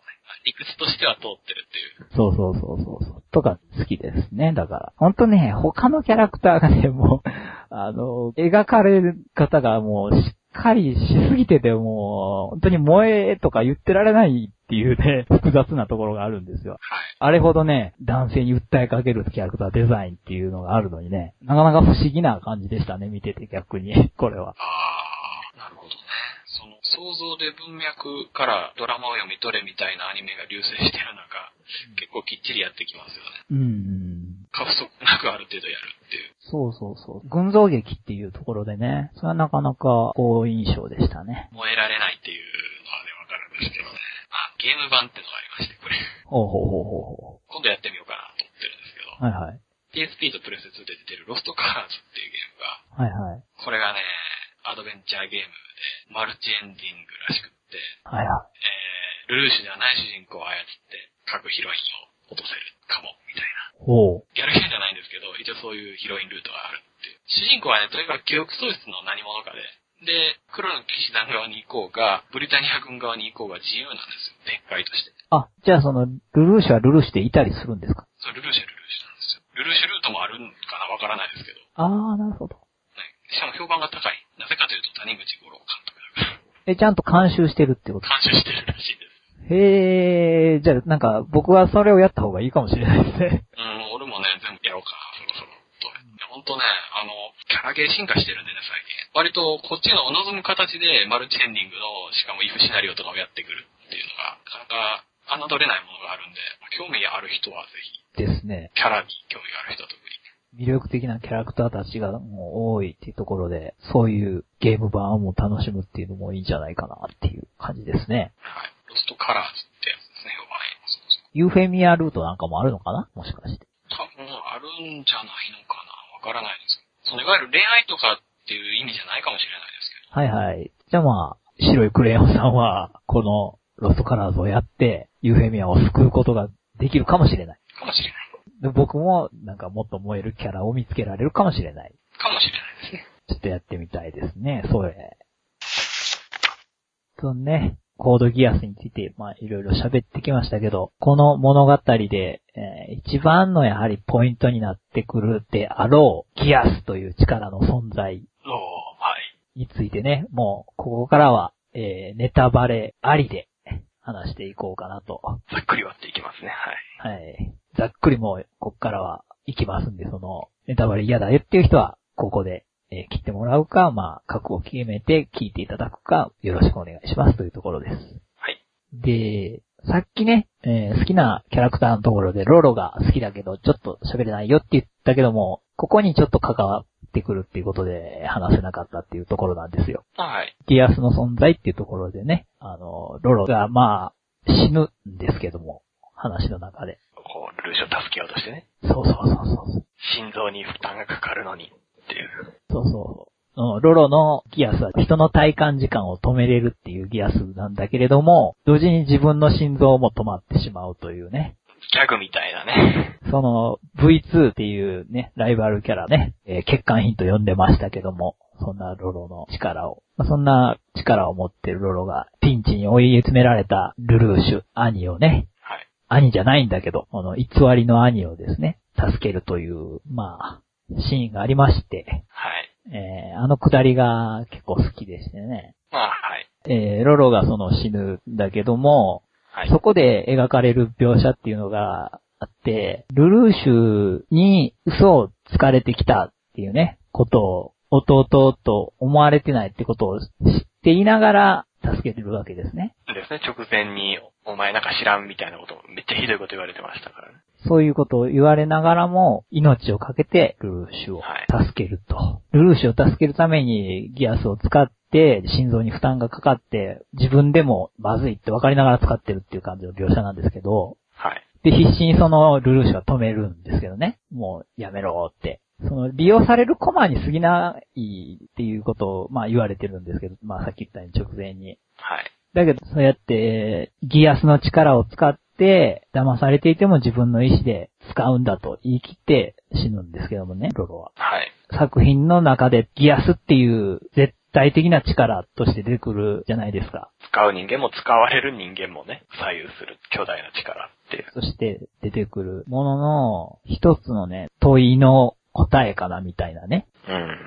Speaker 2: 理屈としては通ってるっていう。
Speaker 1: そうそうそうそうそう。とか好きですね。だから。ほんとね、他のキャラクターがね、もう、あの、描かれる方がもうしっかりしすぎててもう、本当に萌えとか言ってられないっていうね、複雑なところがあるんですよ。
Speaker 2: はい。
Speaker 1: あれほどね、男性に訴えかけるキャラクターデザインっていうのがあるのにね、なかなか不思議な感じでしたね、見てて逆に、これは。
Speaker 2: あー、なるほどね。その、想像で文脈からドラマを読み取れみたいなアニメが流星してる中、結構きっちりやってきますよね。
Speaker 1: うんうん。
Speaker 2: 過不足なくある程度やるっていう。
Speaker 1: そうそうそう。群像劇っていうところでね、それはなかなか好印象でしたね。
Speaker 2: 萌えられないっていうのはね、わかるんですけどね。あ、ゲーム版ってのがありまして、これ。
Speaker 1: ほうほうほうほ
Speaker 2: 今度やってみようかなと思ってるんですけど、
Speaker 1: うほう。はいはい。
Speaker 2: PSP とプレステ2で出てるロストカラーズっていうゲームが、
Speaker 1: はいはい。
Speaker 2: これがね、アドベンチャーゲームで、マルチエンディングらしくって、
Speaker 1: はいは
Speaker 2: えー、ルルーシュではない主人公を操って、各ヒロインを落とせるかも、みたいな。
Speaker 1: い。ほう。
Speaker 2: ギャルゲーじゃないんですけど、一応そういうヒロインルートがあるっていう。主人公はね、とにかく記憶喪失の何者かで、で、黒の騎士団側に行こうが、ブリタニア軍側に行こうが自由なんですよ。展開として。
Speaker 1: あ、じゃあその、ルルーシュはルルーシュでいたりするんですか？
Speaker 2: そう、ルルーシュはルルーシュなんですよ。ルルーシュルートもあるんかなわからないですけど。
Speaker 1: あー、なるほど。
Speaker 2: ね、しかも評判が高い。なぜかというと谷口五郎監督だから。
Speaker 1: え、ちゃんと監修してるってこと？
Speaker 2: 監修してるらしいです。
Speaker 1: へー、じゃあなんか僕はそれをやった方がいいかもしれないですね。
Speaker 2: うん、俺もね、全部やろうか、そろそろ。と。いや、ほんとね、あの、キャラゲー進化してるんでね、最近。割と、こっちの望む形で、マルチエンディングの、しかもイフシナリオとかをやってくるっていうのが、なかなか侮れないものがあるんで、興味ある人はぜひ、
Speaker 1: ですね。
Speaker 2: キャラに興味がある人は特に。
Speaker 1: 魅力的なキャラクターたちがもう多いっていうところで、そういうゲーム版を楽しむっていうのもいいんじゃないかなっていう感じですね。
Speaker 2: はい。ロストカラーズってやつですね、評判いい。そうそう。
Speaker 1: ユーフェミアルートなんかもあるのかな？もしかして。
Speaker 2: 多分、あるんじゃないのかなわからないですけど。その、いわゆる恋愛とかっていう意味じゃないかもしれないですけど。
Speaker 1: はいはい。じゃあまあ、白いクレヨンさんは、このロストカラーズをやって、ユーフェミアを救うことができるかもしれない。
Speaker 2: かもしれない。
Speaker 1: で僕もなんかもっと萌えるキャラを見つけられるかもしれない。
Speaker 2: かもしれないですね。
Speaker 1: ちょっとやってみたいですね、それ。とね、コードギアスについて、まあ、いろいろ喋ってきましたけど、この物語で、えー、一番のやはりポイントになってくるであろう、ギアスという力の存在についてね、もう、ここからは、えー、ネタバレありで話していこうかなと。
Speaker 2: ざっくり割っていきますね、
Speaker 1: はい。はい。ざっくりもう、こっからは行きますんで、その、ネタバレ嫌だよっていう人は、ここでえー、切ってもらうか、まあ、覚悟を決めて聞いていただくか、よろしくお願いしますというところです。
Speaker 2: はい。
Speaker 1: で、さっきね、えー、好きなキャラクターのところでロロが好きだけど、ちょっと喋れないよって言ったけども、ここにちょっと関わってくるっていうことで話せなかったっていうところなんですよ。
Speaker 2: はい。
Speaker 1: ギアスの存在っていうところでね、あの、ロロがまあ、死ぬんですけども、話の中で。
Speaker 2: こう、ルーシュを助けようとしてね。
Speaker 1: そうそうそうそう。
Speaker 2: 心臓に負担がかかるのに。っていう。
Speaker 1: そうそう。ロロのギアスは人の体感時間を止めれるっていうギアスなんだけれども、同時に自分の心臓も止まってしまうというね。
Speaker 2: ギャグみたいなね。
Speaker 1: その V2 っていうね、ライバルキャラね、えー、欠陥品と呼んでましたけども、そんなロロの力を、まあ、そんな力を持ってるロロがピンチに追い詰められたルルーシュ、兄をね、
Speaker 2: はい、
Speaker 1: 兄じゃないんだけど、この偽りの兄をですね、助けるという、まあ、シーンがありまして、
Speaker 2: はい。
Speaker 1: えー、あのくだりが結構好きでしてね。
Speaker 2: あはい。
Speaker 1: えー、ロロがその死ぬんだけども、はい、そこで描かれる描写っていうのがあって、ルルーシュに嘘をつかれてきたっていうね、ことを弟と思われてないってことを知っていながら助けてるわけですね。
Speaker 2: ですね、直前にお前なんか知らんみたいなこと、めっちゃひどいこと言われてましたからね。
Speaker 1: そういうことを言われながらも、命をかけてルルーシュを助けると。はい、ルルーシュを助けるためにギアスを使って、心臓に負担がかかって、自分でもまずいって分かりながら使ってるっていう感じの描写なんですけど、
Speaker 2: はい。
Speaker 1: で、必死にそのルルーシュは止めるんですけどね。もうやめろって。その利用されるコマに過ぎないっていうことを、まあ言われてるんですけど、まあさっき言ったように直前に。
Speaker 2: はい。
Speaker 1: だけど、そうやって、ギアスの力を使って、騙されていても自分の意志で使うんだと言い切って死ぬんですけどもね、ロロは。
Speaker 2: はい。
Speaker 1: 作品の中でギアスっていう絶対的な力として出てくるじゃないですか。
Speaker 2: 使う人間も使われる人間もね、左右する巨大な力っていう。
Speaker 1: そして出てくるものの、一つのね、問いの答えかなみたいなね。
Speaker 2: うん。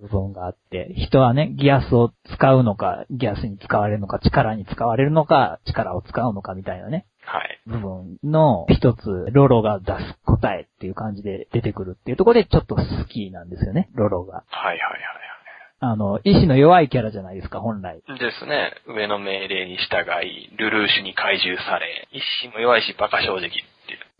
Speaker 1: 部分があって、人はね、ギアスを使うのか、ギアスに使われるのか、力に使われるのか、力を使うのかみたいなね。
Speaker 2: はい。
Speaker 1: 部分の一つ、ロロが出す答えっていう感じで出てくるっていうところでちょっと好きなんですよね、ロロが。
Speaker 2: はいはいはい。
Speaker 1: あの、意志の弱いキャラじゃないですか、本来。
Speaker 2: ですね。上の命令に従い、ルルーシュに怪獣され、意志も弱いし、馬鹿正直っていう。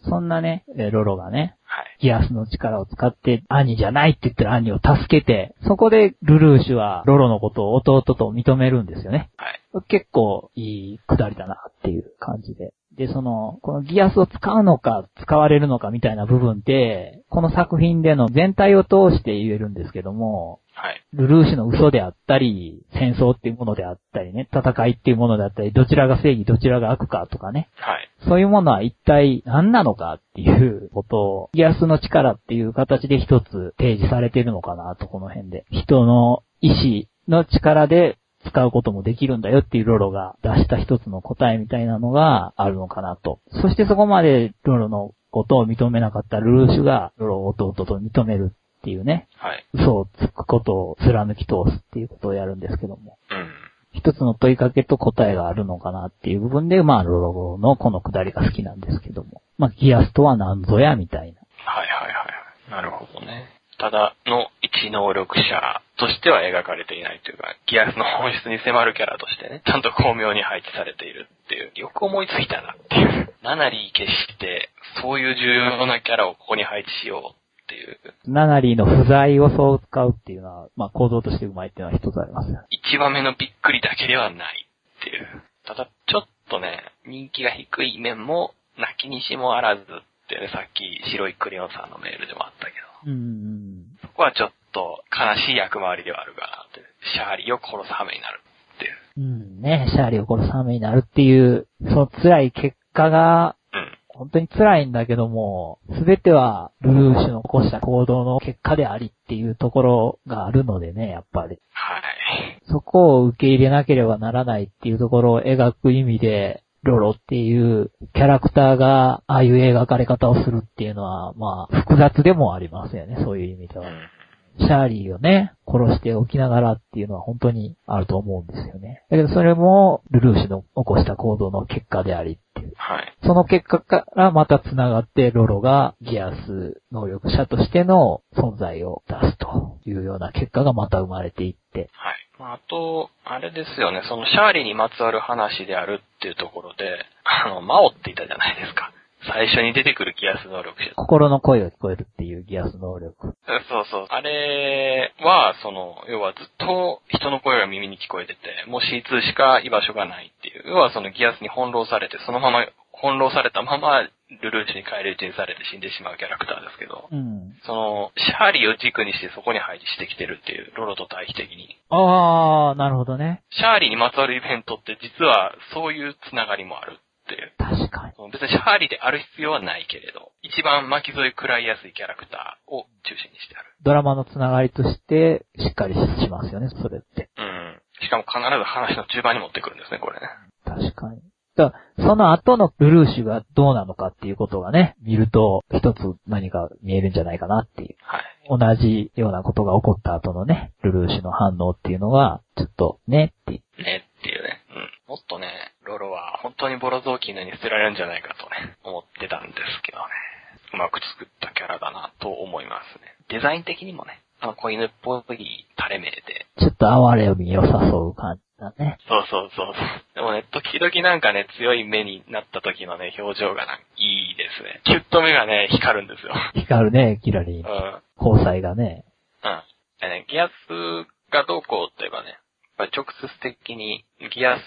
Speaker 1: そんなね、ロロがね、
Speaker 2: はい、
Speaker 1: ギアスの力を使って兄じゃないって言ってる兄を助けて、そこでルルーシュはロロのことを弟と認めるんですよね。
Speaker 2: はい、
Speaker 1: 結構いいくだりだなっていう感じで。で、その、このギアスを使うのか、使われるのかみたいな部分って、この作品での全体を通して言えるんですけども、
Speaker 2: はい。
Speaker 1: ルルーシュの嘘であったり、戦争っていうものであったりね、戦いっていうものであったり、どちらが正義、どちらが悪かとかね。
Speaker 2: はい。
Speaker 1: そういうものは一体何なのかっていうことを、ギアスの力っていう形で一つ提示されているのかなと、この辺で。人の意志の力で使うこともできるんだよっていうロロが出した一つの答えみたいなのがあるのかなと。そしてそこまでロロのことを認めなかったルルーシュがロロを弟と認めるっていうね。
Speaker 2: はい。
Speaker 1: 嘘をつくことを貫き通すっていうことをやるんですけども。
Speaker 2: うん。
Speaker 1: 一つの問いかけと答えがあるのかなっていう部分で、まあ、ロロのこのくだりが好きなんですけども。まあ、ギアスとは何ぞやみたいな。
Speaker 2: はいはいはい。なるほどね。ただの一能力者としては描かれていないというか、ギアスの本質に迫るキャラとしてね、ちゃんと巧妙に配置されているっていう、よく思いついたなっていう。ナナリー消して、そういう重要なキャラをここに配置しようっていう。
Speaker 1: ナナリーの不在をそう使うっていうのは、まあ構造としてうまいっていうのは一つあります
Speaker 2: 一番目のびっくりだけではないっていう。ただ、ちょっとね、人気が低い面も、泣きにしもあらずってね、さっき白いクレヨンさんのメールでもあったけ
Speaker 1: ど。うん。
Speaker 2: そこはちょっと悲しい役回りではあるかなって。シャーリーを殺す羽目になるっていう。
Speaker 1: うんね、シャーリーを殺す羽目になるっていう、その辛い結果が、本当に辛いんだけども、すべてはルルーシュの起こした行動の結果でありっていうところがあるのでね、やっぱり。
Speaker 2: はい。
Speaker 1: そこを受け入れなければならないっていうところを描く意味で、ロロっていうキャラクターがああいう描かれ方をするっていうのは、まあ、複雑でもありますよね、そういう意味では。
Speaker 2: うん。
Speaker 1: シャーリーをね、殺しておきながらっていうのは本当にあると思うんですよね。だけどそれも、ルルーシュの起こした行動の結果でありっていう。
Speaker 2: はい。
Speaker 1: その結果からまた繋がってロロがギアス能力者としての存在を出すというような結果がまた生まれていって。
Speaker 2: はい。まあ、あと、あれですよね、そのシャーリーにまつわる話であるっていうところで、あの、マオって言ったじゃないですか。最初に出てくるギアス能力者。
Speaker 1: 心の声が聞こえるっていうギアス能力。
Speaker 2: そうそう。あれは、その、要はずっと人の声が耳に聞こえてて、もう C2 しか居場所がないっていう。要はそのギアスに翻弄されて、そのまま、翻弄されたまま、ルルーシュに返り討ちにされて死んでしまうキャラクターですけど、
Speaker 1: うん。
Speaker 2: その、シャーリーを軸にしてそこに配置してきてるっていう、ロロと対比的に。
Speaker 1: あー、なるほどね。
Speaker 2: シャーリーにまつわるイベントって実はそういうつながりもあるっていう。
Speaker 1: 確かに。
Speaker 2: 別にシャーリーである必要はないけれど、一番巻き添え食らいやすいキャラクターを中心にしてある。
Speaker 1: ドラマのつながりとしてしっかりしますよね、それって。
Speaker 2: うん。しかも必ず話の中盤に持ってくるんですね、これね。
Speaker 1: 確かに。だその後のルルーシュがどうなのかっていうことがね、見ると一つ何か見えるんじゃないかなっていう。
Speaker 2: はい。
Speaker 1: 同じようなことが起こった後のね、ルルーシュの反応っていうのが、ちょっとねっていう。
Speaker 2: ね、っていうね。うん。もっとね、ロロは本当にボロ雑巾のように捨てられるんじゃないかとね、思ってたんですけどね。うまく作ったキャラだなと思いますね。デザイン的にもね、あの子犬っぽい垂れ目で、
Speaker 1: ちょっと哀れみを誘う感じだね。
Speaker 2: そうそうそう。でもね、時々なんかね、強い目になった時のね、表情がなんかいいですね。キュッと目がね、光るんですよ。
Speaker 1: 光るね、キラリン
Speaker 2: う。ん。
Speaker 1: 交際がね。
Speaker 2: うん。でね、ギアスがどうこうといえばね、やっぱり直接的にギアス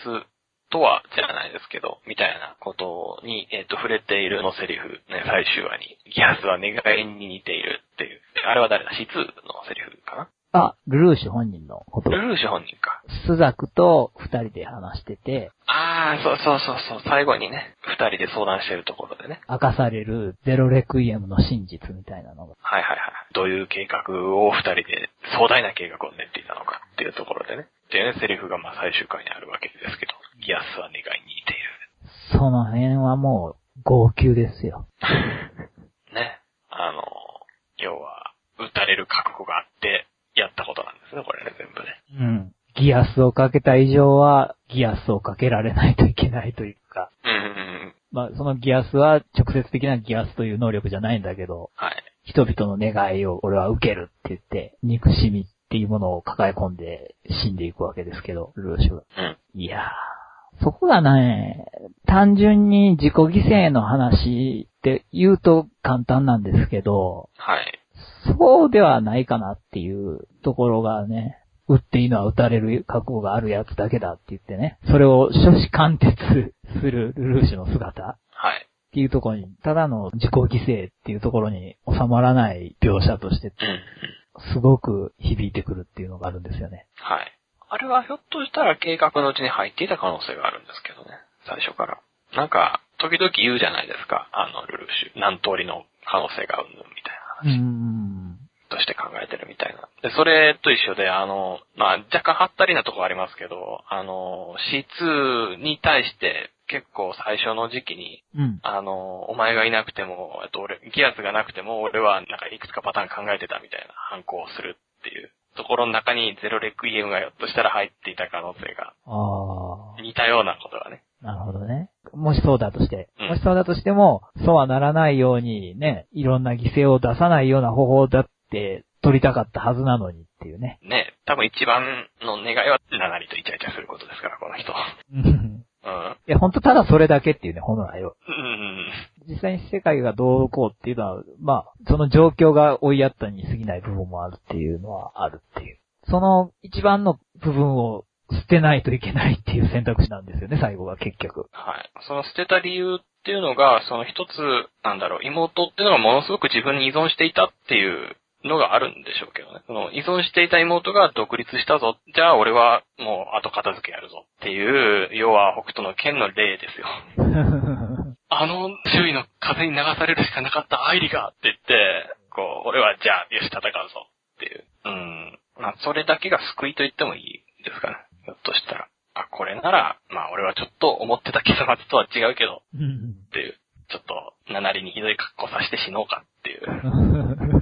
Speaker 2: とはじゃないですけど、みたいなことに、えっ、と、触れているのセリフ、ね、最終話に、ギアスは願いに似ているっていう。あれは誰だ ?C2 のセリフかな？
Speaker 1: あ、ルルーシュ本人のこと。
Speaker 2: ルルーシュ本人か。
Speaker 1: スザクと二人で話してて、
Speaker 2: あー、そうそうそうそう、最後にね、二人で相談してるところでね。
Speaker 1: 明かされるゼロレクイエムの真実みたいなのが。
Speaker 2: はいはいはい。どういう計画を二人で壮大な計画を練っていたのかっていうところでね。っていうね、セリフがまあ最終回にあるわけですけど、ギアスは願いに似てい
Speaker 1: その辺はもう、号泣ですよ。
Speaker 2: る。ね。あの、要は、撃たれる覚悟があって、やったことなんですね、これね、全部ね。
Speaker 1: うん。ギアスをかけた以上は、ギアスをかけられないといけないというか。まあ、そのギアスは直接的なギアスという能力じゃないんだけど、
Speaker 2: はい。
Speaker 1: 人々の願いを俺は受けるって言って、憎しみっていうものを抱え込んで死んでいくわけですけど、ルーシュは。
Speaker 2: うん。
Speaker 1: いやー、そこがね、単純に自己犠牲の話って言うと簡単なんですけど、
Speaker 2: はい。
Speaker 1: そうではないかなっていうところがね、撃っていいのは撃たれる覚悟があるやつだけだって言ってね、それを初子貫徹するルルーシュの姿
Speaker 2: はい。
Speaker 1: っていうところに、ただの自己犠牲っていうところに収まらない描写として。すごく響いてくるっていうのがあるんですよね。
Speaker 2: はい。あれはひょっとしたら計画のうちに入っていた可能性があるんですけどね。最初から。なんか、時々言うじゃないですか。あの、ルルーシュ。何通りの可能性がうんぬんみたいな話。
Speaker 1: うーん。
Speaker 2: として考えてるみたいな。で、それと一緒で、あの、まあ、若干ハったりなとこありますけど、あの、C2 に対して結構最初の時期に、
Speaker 1: うん。
Speaker 2: あの、お前がいなくても、えっと、俺、ギアスがなくても、俺はなんかいくつかパターン考えてたみたいな反抗をするっていうところの中にゼロレクイエムがひょっとしたら入っていた可能性が、
Speaker 1: あ
Speaker 2: 似たようなことがね。
Speaker 1: あ、なるほどね。もしそうだとして、
Speaker 2: うん
Speaker 1: もしそうだとしても、そうはならないようにね、いろんな犠牲を出さないような方法だって取りたかったはずなのにっていうね。
Speaker 2: ね、多分一番の願いは、ななりとイチャイチャすることですから、この人。
Speaker 1: うん
Speaker 2: うん。
Speaker 1: いや、ほんとただそれだけっていうね、本来は。
Speaker 2: うん。
Speaker 1: 実際に世界がどうこうっていうのは、まあ、その状況が追いやったに過ぎない部分もあるっていうのはあるっていう。その一番の部分を捨てないといけないっていう選択肢なんですよね、最後が結局。
Speaker 2: はい。その捨てた理由っていうのが、その一つ、なんだろう、妹っていうのがものすごく自分に依存していたっていうのがあるんでしょうけどね。その依存していた妹が独立したぞ。じゃあ俺はもう後片付けやるぞっていう、要は北斗の剣の例ですよ。あの周囲の風に流されるしかなかった愛理がって言って、こう、俺はじゃあ、よし、戦うぞっていう。うん。まあ、それだけが救いと言ってもいいですかね。ひょっとしたら。あ、これなら、まあ、俺はちょっと思ってた結末とは違うけど、
Speaker 1: うん。
Speaker 2: っていう。ちょっと、七里にひどい格好させて死のうかっていう。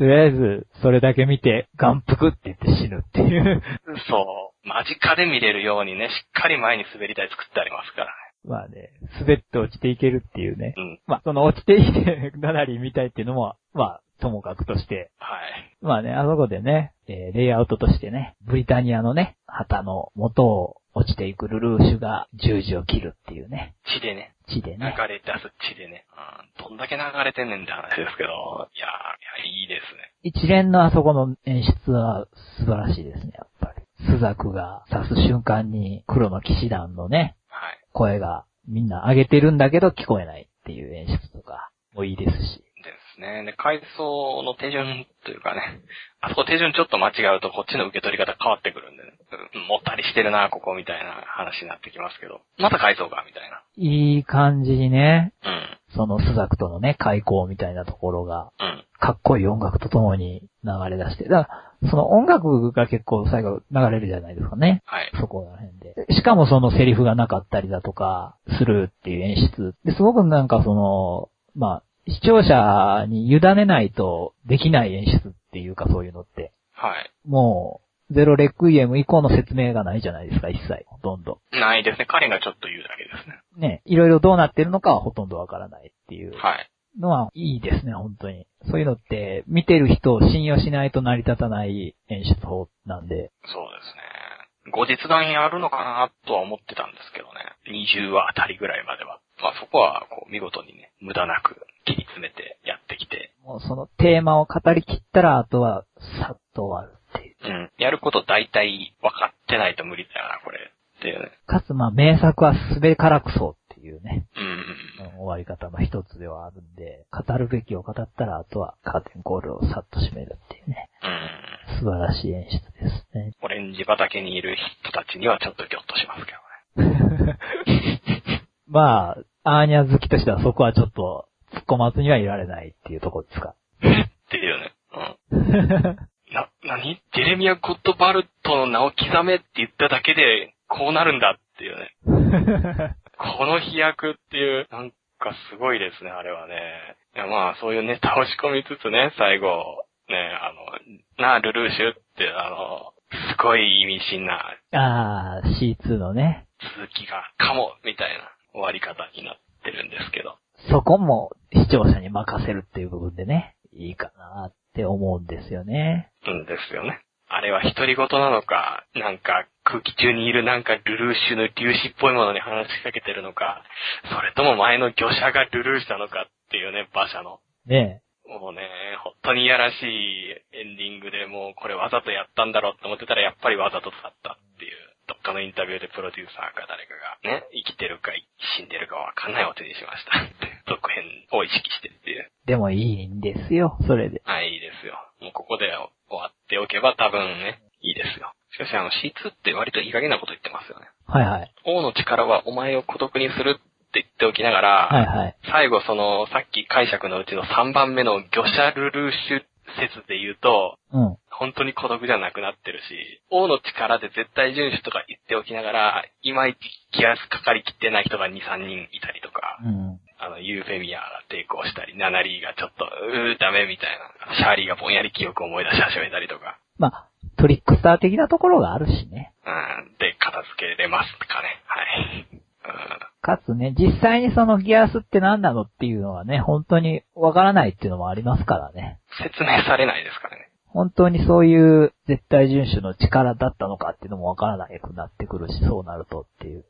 Speaker 1: とりあえず、それだけ見て、眼福って言って死ぬっていう。
Speaker 2: そう。間近で見れるようにね、しっかり前に滑り台作ってありますからね。
Speaker 1: まあね、滑って落ちていけるっていうね。
Speaker 2: うん。
Speaker 1: まあ、その落ちていって、ナナリ見たいっていうのも、まあ、ともかくとして。
Speaker 2: はい。
Speaker 1: まあね、あそこでね、えーレイアウトとしてね、ブリタニアのね、旗の元を落ちていくルルーシュが十字を切るっていうね、
Speaker 2: 血でね。
Speaker 1: 地で
Speaker 2: 流
Speaker 1: ね。
Speaker 2: れ出す血でね。うん。どんだけ流れてんねんって話ですけど。いやー、いや、いいですね。
Speaker 1: 一連のあそこの演出は素晴らしいですね、やっぱり。スザクが刺す瞬間に黒の騎士団のね、
Speaker 2: はい。
Speaker 1: 声がみんな上げてるんだけど聞こえないっていう演出とかもいいですし。
Speaker 2: ですね。で、階層の手順というかね。あそこ手順ちょっと間違うとこっちの受け取り方変わってくるんでね。うんもったりしてるな、ここみたいな話になってきますけど。また階層か、みたいな。
Speaker 1: いい感じにね、
Speaker 2: うん。
Speaker 1: そのスザクとのね、開口みたいなところが、
Speaker 2: うん。
Speaker 1: かっこいい音楽とともに流れ出して。だから、その音楽が結構最後流れるじゃないですかね。
Speaker 2: はい。
Speaker 1: そこら辺で。しかもそのセリフがなかったりだとか、するっていう演出。で、すごくなんかその、まあ、視聴者に委ねないとできない演出っていうかそういうのって。
Speaker 2: はい。
Speaker 1: もう、ゼロレクイエム以降の説明がないじゃないですか、一切。ほとんど。
Speaker 2: ないですね。彼がちょっと言うだけですね。
Speaker 1: ね、いろいろどうなってるのかはほとんどわからないっていう
Speaker 2: はい。
Speaker 1: のはいいですね、本当に。そういうのって、見てる人を信用しないと成り立たない演出法なんで。
Speaker 2: そうですね。後日談やるのかなとは思ってたんですけどね。20話あたりぐらいまでは。まあそこは、こう、見事にね、無駄なく切り詰めてやってきて。
Speaker 1: もうそのテーマを語り切ったら、あとは、さっと終わるっていう。
Speaker 2: うん。やること大体分かってないと無理だよな、これ。っていうね。
Speaker 1: かつ、まあ、名作はすべからくそうっていうね、
Speaker 2: うんうん
Speaker 1: うん終わり方の一つではあるんで、語るべきを語ったら、あとはカーテンコールをさっと閉めるっていうね、
Speaker 2: うん。うん。
Speaker 1: 素晴らしい演出ですね。
Speaker 2: オレンジ畑にいる人たちにはちょっとギョッとしますけどね。
Speaker 1: まあ、アーニャ好きとしてはそこはちょっと、突っ込まずにはいられないっていうところですか？
Speaker 2: っていうね。うん。な、なにジェレミア・ゴッドバルトの名を刻めって言っただけで、こうなるんだっていうね。この飛躍っていう、なんかすごいですね、あれはね。いや、まあ、そういうネタを仕込みつつね、最後、ね、あの、なあ、ルルーシュって、あの、すごい意味深な
Speaker 1: あー、C2 のね、
Speaker 2: 続きが、かも、みたいな終わり方になってるんですけど。
Speaker 1: そこも視聴者に任せるっていう部分でね、いいかなって思うんですよね。
Speaker 2: うんですよね。あれは独り言なのか、なんか空気中にいるなんかルルーシュの粒子っぽいものに話しかけてるのか、それとも前の魚者がルルーシュなのかっていうね、馬車の。
Speaker 1: ね
Speaker 2: もうね、本当にいやらしいエンディングでもうこれわざとやったんだろうって思ってたらやっぱりわざとだったっていう。どっかのインタビューでプロデューサーか誰かがね、生きてるか死んでるかわかんないお手にしましたって。続編を意識してっていう。
Speaker 1: でもいいんですよ、それで。
Speaker 2: はい、いいですよ。もうここで終わっておけば多分ね、いいですよ。しかしあの C2 って割といい加減なこと言ってますよね。
Speaker 1: はいはい。
Speaker 2: 王の力はお前を孤独にするって言っておきながら、
Speaker 1: はいはい。
Speaker 2: 最後その、さっき解釈のうちの3番目の魚者ルルーシュ説で言うと、
Speaker 1: うん。
Speaker 2: 本当に孤独じゃなくなってるし、王の力で絶対遵守とか言っておきながら、いまいち気圧かかりきってない人が2、3人いたりとか、
Speaker 1: うん。
Speaker 2: あの、ユーフェミアが抵抗したり、ナナリーがちょっと、うー、ダメみたいな、シャーリーがぼんやり記憶を思い出し始めたりとか、
Speaker 1: まあ、トリックスター的なところがあるしね。
Speaker 2: うん、で、片付けれますかね。はい。うん
Speaker 1: かつね、実際にそのギアスって何なのっていうのはね、本当にわからないっていうのもありますからね。
Speaker 2: 説明されないですからね。
Speaker 1: 本当にそういう絶対遵守の力だったのかっていうのもわからなくなってくるし、そうなるとっていう。
Speaker 2: うん。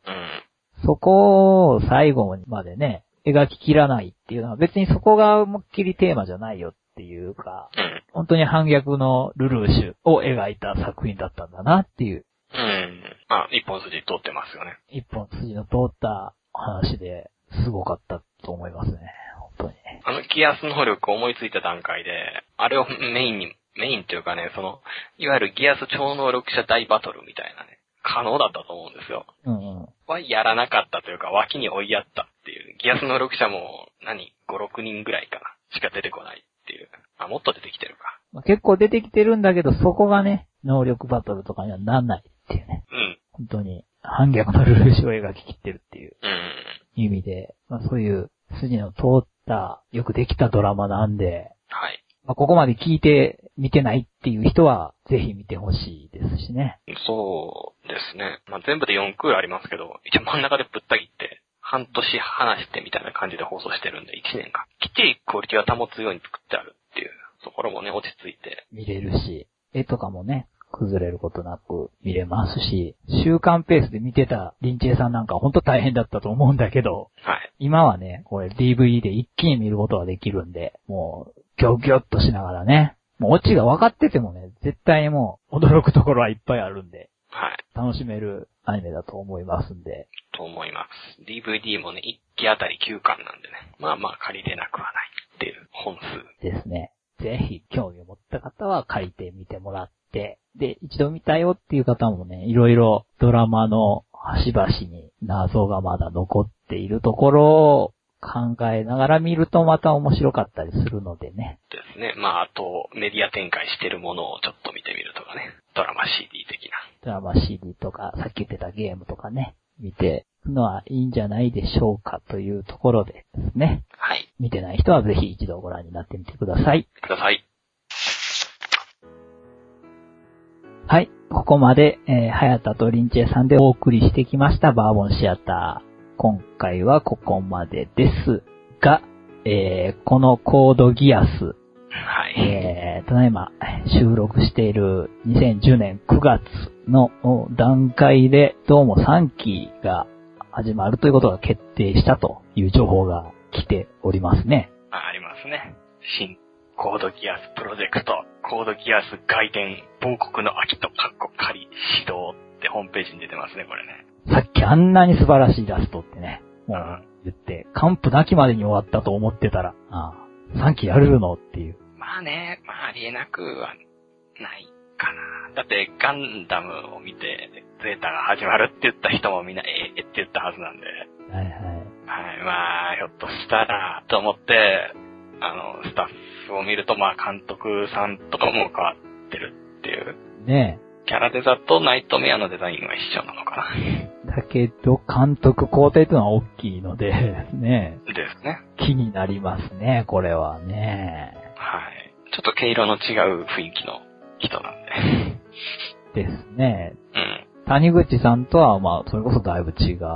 Speaker 1: そこを最後までね、描ききらないっていうのは別にそこが思いっきりテーマじゃないよっていうか、
Speaker 2: うん。
Speaker 1: 本当に反逆のルルーシュを描いた作品だったんだなっていう、
Speaker 2: うん。まあ、一本筋通ってますよね。
Speaker 1: 一本筋の通った話で、すごかったと思いますね。本当にね。
Speaker 2: あのギアス能力を思いついた段階で、あれをメインに、メインというかね、その、いわゆるギアス超能力者大バトルみたいなね、可能だったと思うんですよ。
Speaker 1: うんうん。
Speaker 2: はやらなかったというか、脇に追いやったってギアスの6社も何、5、6人ぐらいかな。しか出てこないっていう。あ、もっと出てきてるか。
Speaker 1: まあ、結構出てきてるんだけど、そこがね、能力バトルとかにはなんないっていうね。
Speaker 2: うん。
Speaker 1: 本当に、反逆のルール書を描き切ってるっていう
Speaker 2: うん。
Speaker 1: 意味で、まあそういう筋の通った、よくできたドラマなんで、
Speaker 2: はい。
Speaker 1: まあここまで聞いて見てないっていう人は、ぜひ見てほしいですしね。
Speaker 2: そうですね。まあ、全部で4クールありますけど、一応真ん中でぶった切って、半年話してみたいな感じで放送してるんで、1年間。きっちりクオリティは保つように作ってあるっていうところもね、落ち着いて。
Speaker 1: 見れるし、絵とかもね、崩れることなく見れますし、週間ペースで見てたリンチェさんなんか本当大変だったと思うんだけど、
Speaker 2: はい。
Speaker 1: 今はね、これ DVD で一気に見ることができるんで、もう、ギョギョッとしながらね、もうオチが分かっててもね、絶対にもう驚くところはいっぱいあるんで、
Speaker 2: はい。
Speaker 1: 楽しめるアニメだと思いますんで、
Speaker 2: と思います。DVD もね、1期あたり9巻なんでね。まあまあ借りれなくはないっていう本数。
Speaker 1: ですね。ぜひ興味を持った方は借りてみてもらって、で、一度見たよっていう方もね、いろいろドラマの端々に謎がまだ残っているところを考えながら見るとまた面白かったりするのでね。
Speaker 2: ですね。まああと、メディア展開してるものをちょっと見てみるとかね。ドラマ CD 的な。
Speaker 1: ドラマ CD とか、さっき言ってたゲームとかね、見ていくのはいいんじゃないでしょうかというところでですね。
Speaker 2: はい。
Speaker 1: 見てない人はぜひ一度ご覧になってみてください。
Speaker 2: ください。
Speaker 1: はい。ここまで、えー、はやたとりんちえさんでお送りしてきましたバーボンシアター。今回はここまでですが、えー、このコードギアス、
Speaker 2: はい。
Speaker 1: えー、ただいま収録している2010年9月のお段階でどうも3期が始まるということが決定したという情報が来ておりますね。
Speaker 2: あありますね。新コードギアスプロジェクト、コードギアス外伝、亡国のアキトカッコ仮始動ってホームページに出てますね、これね。
Speaker 1: さっきあんなに素晴らしいラストってね、も
Speaker 2: う
Speaker 1: うん言って、完膚なきまでに終わったと思ってたら、ああ、3期やれるのっていう。
Speaker 2: まあね、まあありえなくはないかな。だってガンダムを見て、ゼータが始まるって言った人もみんなええって言ったはずなんで。
Speaker 1: はいはい。
Speaker 2: はい、まあ、ひょっとしたら、と思って、あの、スタッフを見ると、まあ、監督さんとかも変わってるっていう。
Speaker 1: ね
Speaker 2: キャラデザとナイトメアのデザインは一緒なのかな。
Speaker 1: え。だけど、監督交代というのは大きいので、ね
Speaker 2: ですね。
Speaker 1: え、気になりますね、これはね。
Speaker 2: はい。ちょっと毛色の違う雰囲気の人なんで。
Speaker 1: ですね。
Speaker 2: うん。
Speaker 1: 谷口さんとは、まあ、それこそだいぶ違うと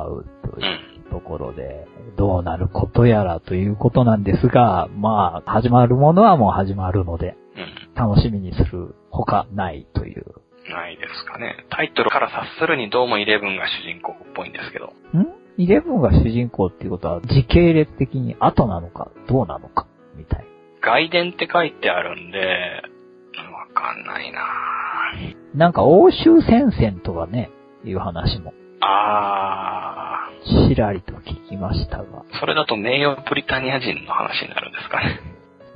Speaker 2: う。
Speaker 1: いうんところで、どうなることやらということなんですが、まあ、始まるものはもう始まるので、
Speaker 2: うん。
Speaker 1: 楽しみにするほかないという。
Speaker 2: ないですかね。タイトルから察するにどうもイレブンが主人公っぽいんですけど。
Speaker 1: ん？イレブンが主人公っていうことは時系列的に後なのかどうなのかみたい。
Speaker 2: 外伝って書いてあるんで、わかんないなぁ
Speaker 1: なんか欧州戦線とかね、いう話も
Speaker 2: あ
Speaker 1: ちらりと聞きましたが。
Speaker 2: ー、それだと名誉ブリタニア人の話になるんですかね。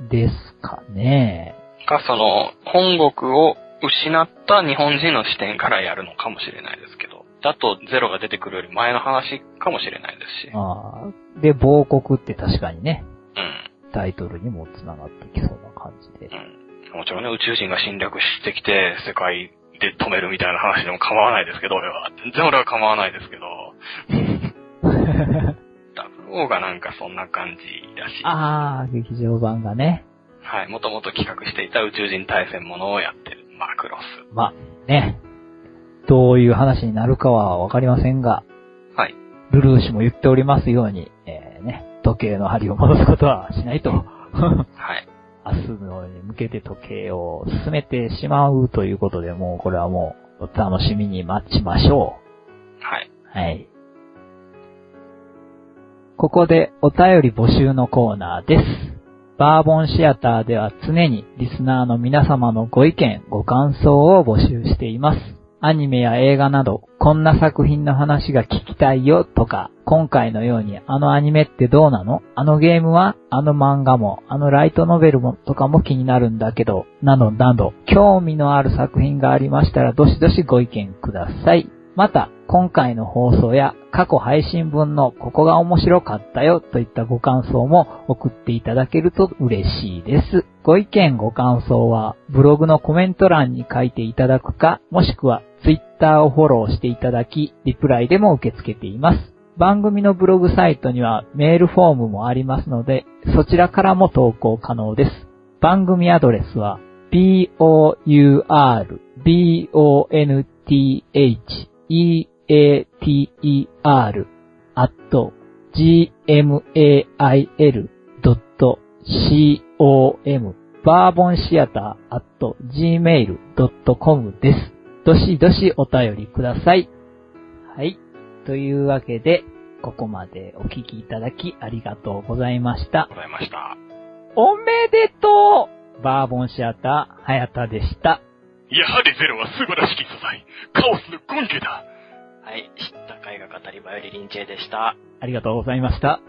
Speaker 1: ですかね。
Speaker 2: か、その、本国を失った日本人の視点からやるのかもしれないですけど、だとゼロが出てくるより前の話かもしれないですし。
Speaker 1: ああ。で、亡国って確かにね、
Speaker 2: うん。
Speaker 1: タイトルにも繋がってきそうな感じで。
Speaker 2: うん。もちろんね、宇宙人が侵略してきて、世界で止めるみたいな話でも構わないですけど、俺は。全然俺は構わないですけど、ダブルオーがなんかそんな感じだし、
Speaker 1: ああ、劇場版がね。
Speaker 2: はい、もともと企画していた宇宙人対戦ものをやってる、マクロス。
Speaker 1: まあ、ね。どういう話になるかはわかりませんが、
Speaker 2: はい。
Speaker 1: ルルーシュも言っておりますように、えー、ね、時計の針を戻すことはしないと。
Speaker 2: はい。
Speaker 1: 明日のに向けて時計を進めてしまうということで、もうこれはもうお楽しみに待ちましょ
Speaker 2: はい。
Speaker 1: う。はい。ここでお便り募集のコーナーです。バーボンシアターでは常にリスナーの皆様のご意見、ご感想を募集しています。アニメや映画など、こんな作品の話が聞きたいよとか、今回のようにあのアニメってどうなの？あのゲームはあの漫画も、あのライトノベルもとかも気になるんだけど、などなど、興味のある作品がありましたらどしどしご意見ください。また、今回の放送や過去配信分のここが面白かったよといったご感想も送っていただけると嬉しいです。ご意見ご感想はブログのコメント欄に書いていただくか、もしくはツイッターをフォローしていただき、リプライでも受け付けています。番組のブログサイトにはメールフォームもありますので、そちらからも投稿可能です。番組アドレスは b-o-u-r-b-o-n-t-h-e bourbonther アット gmail.com バーボンシアター at gmail.com です。どしどしお便りください。はい。というわけで、ここまでお聞きいただきありがとうございました。
Speaker 2: ございました。
Speaker 1: おめでとうバーボンシアター、はやたでした。
Speaker 3: やはりゼロは素晴らしき素材。カオスの根拠だ。
Speaker 4: はい、知ったかいが語り場よりリリン J でした。
Speaker 1: ありがとうございました。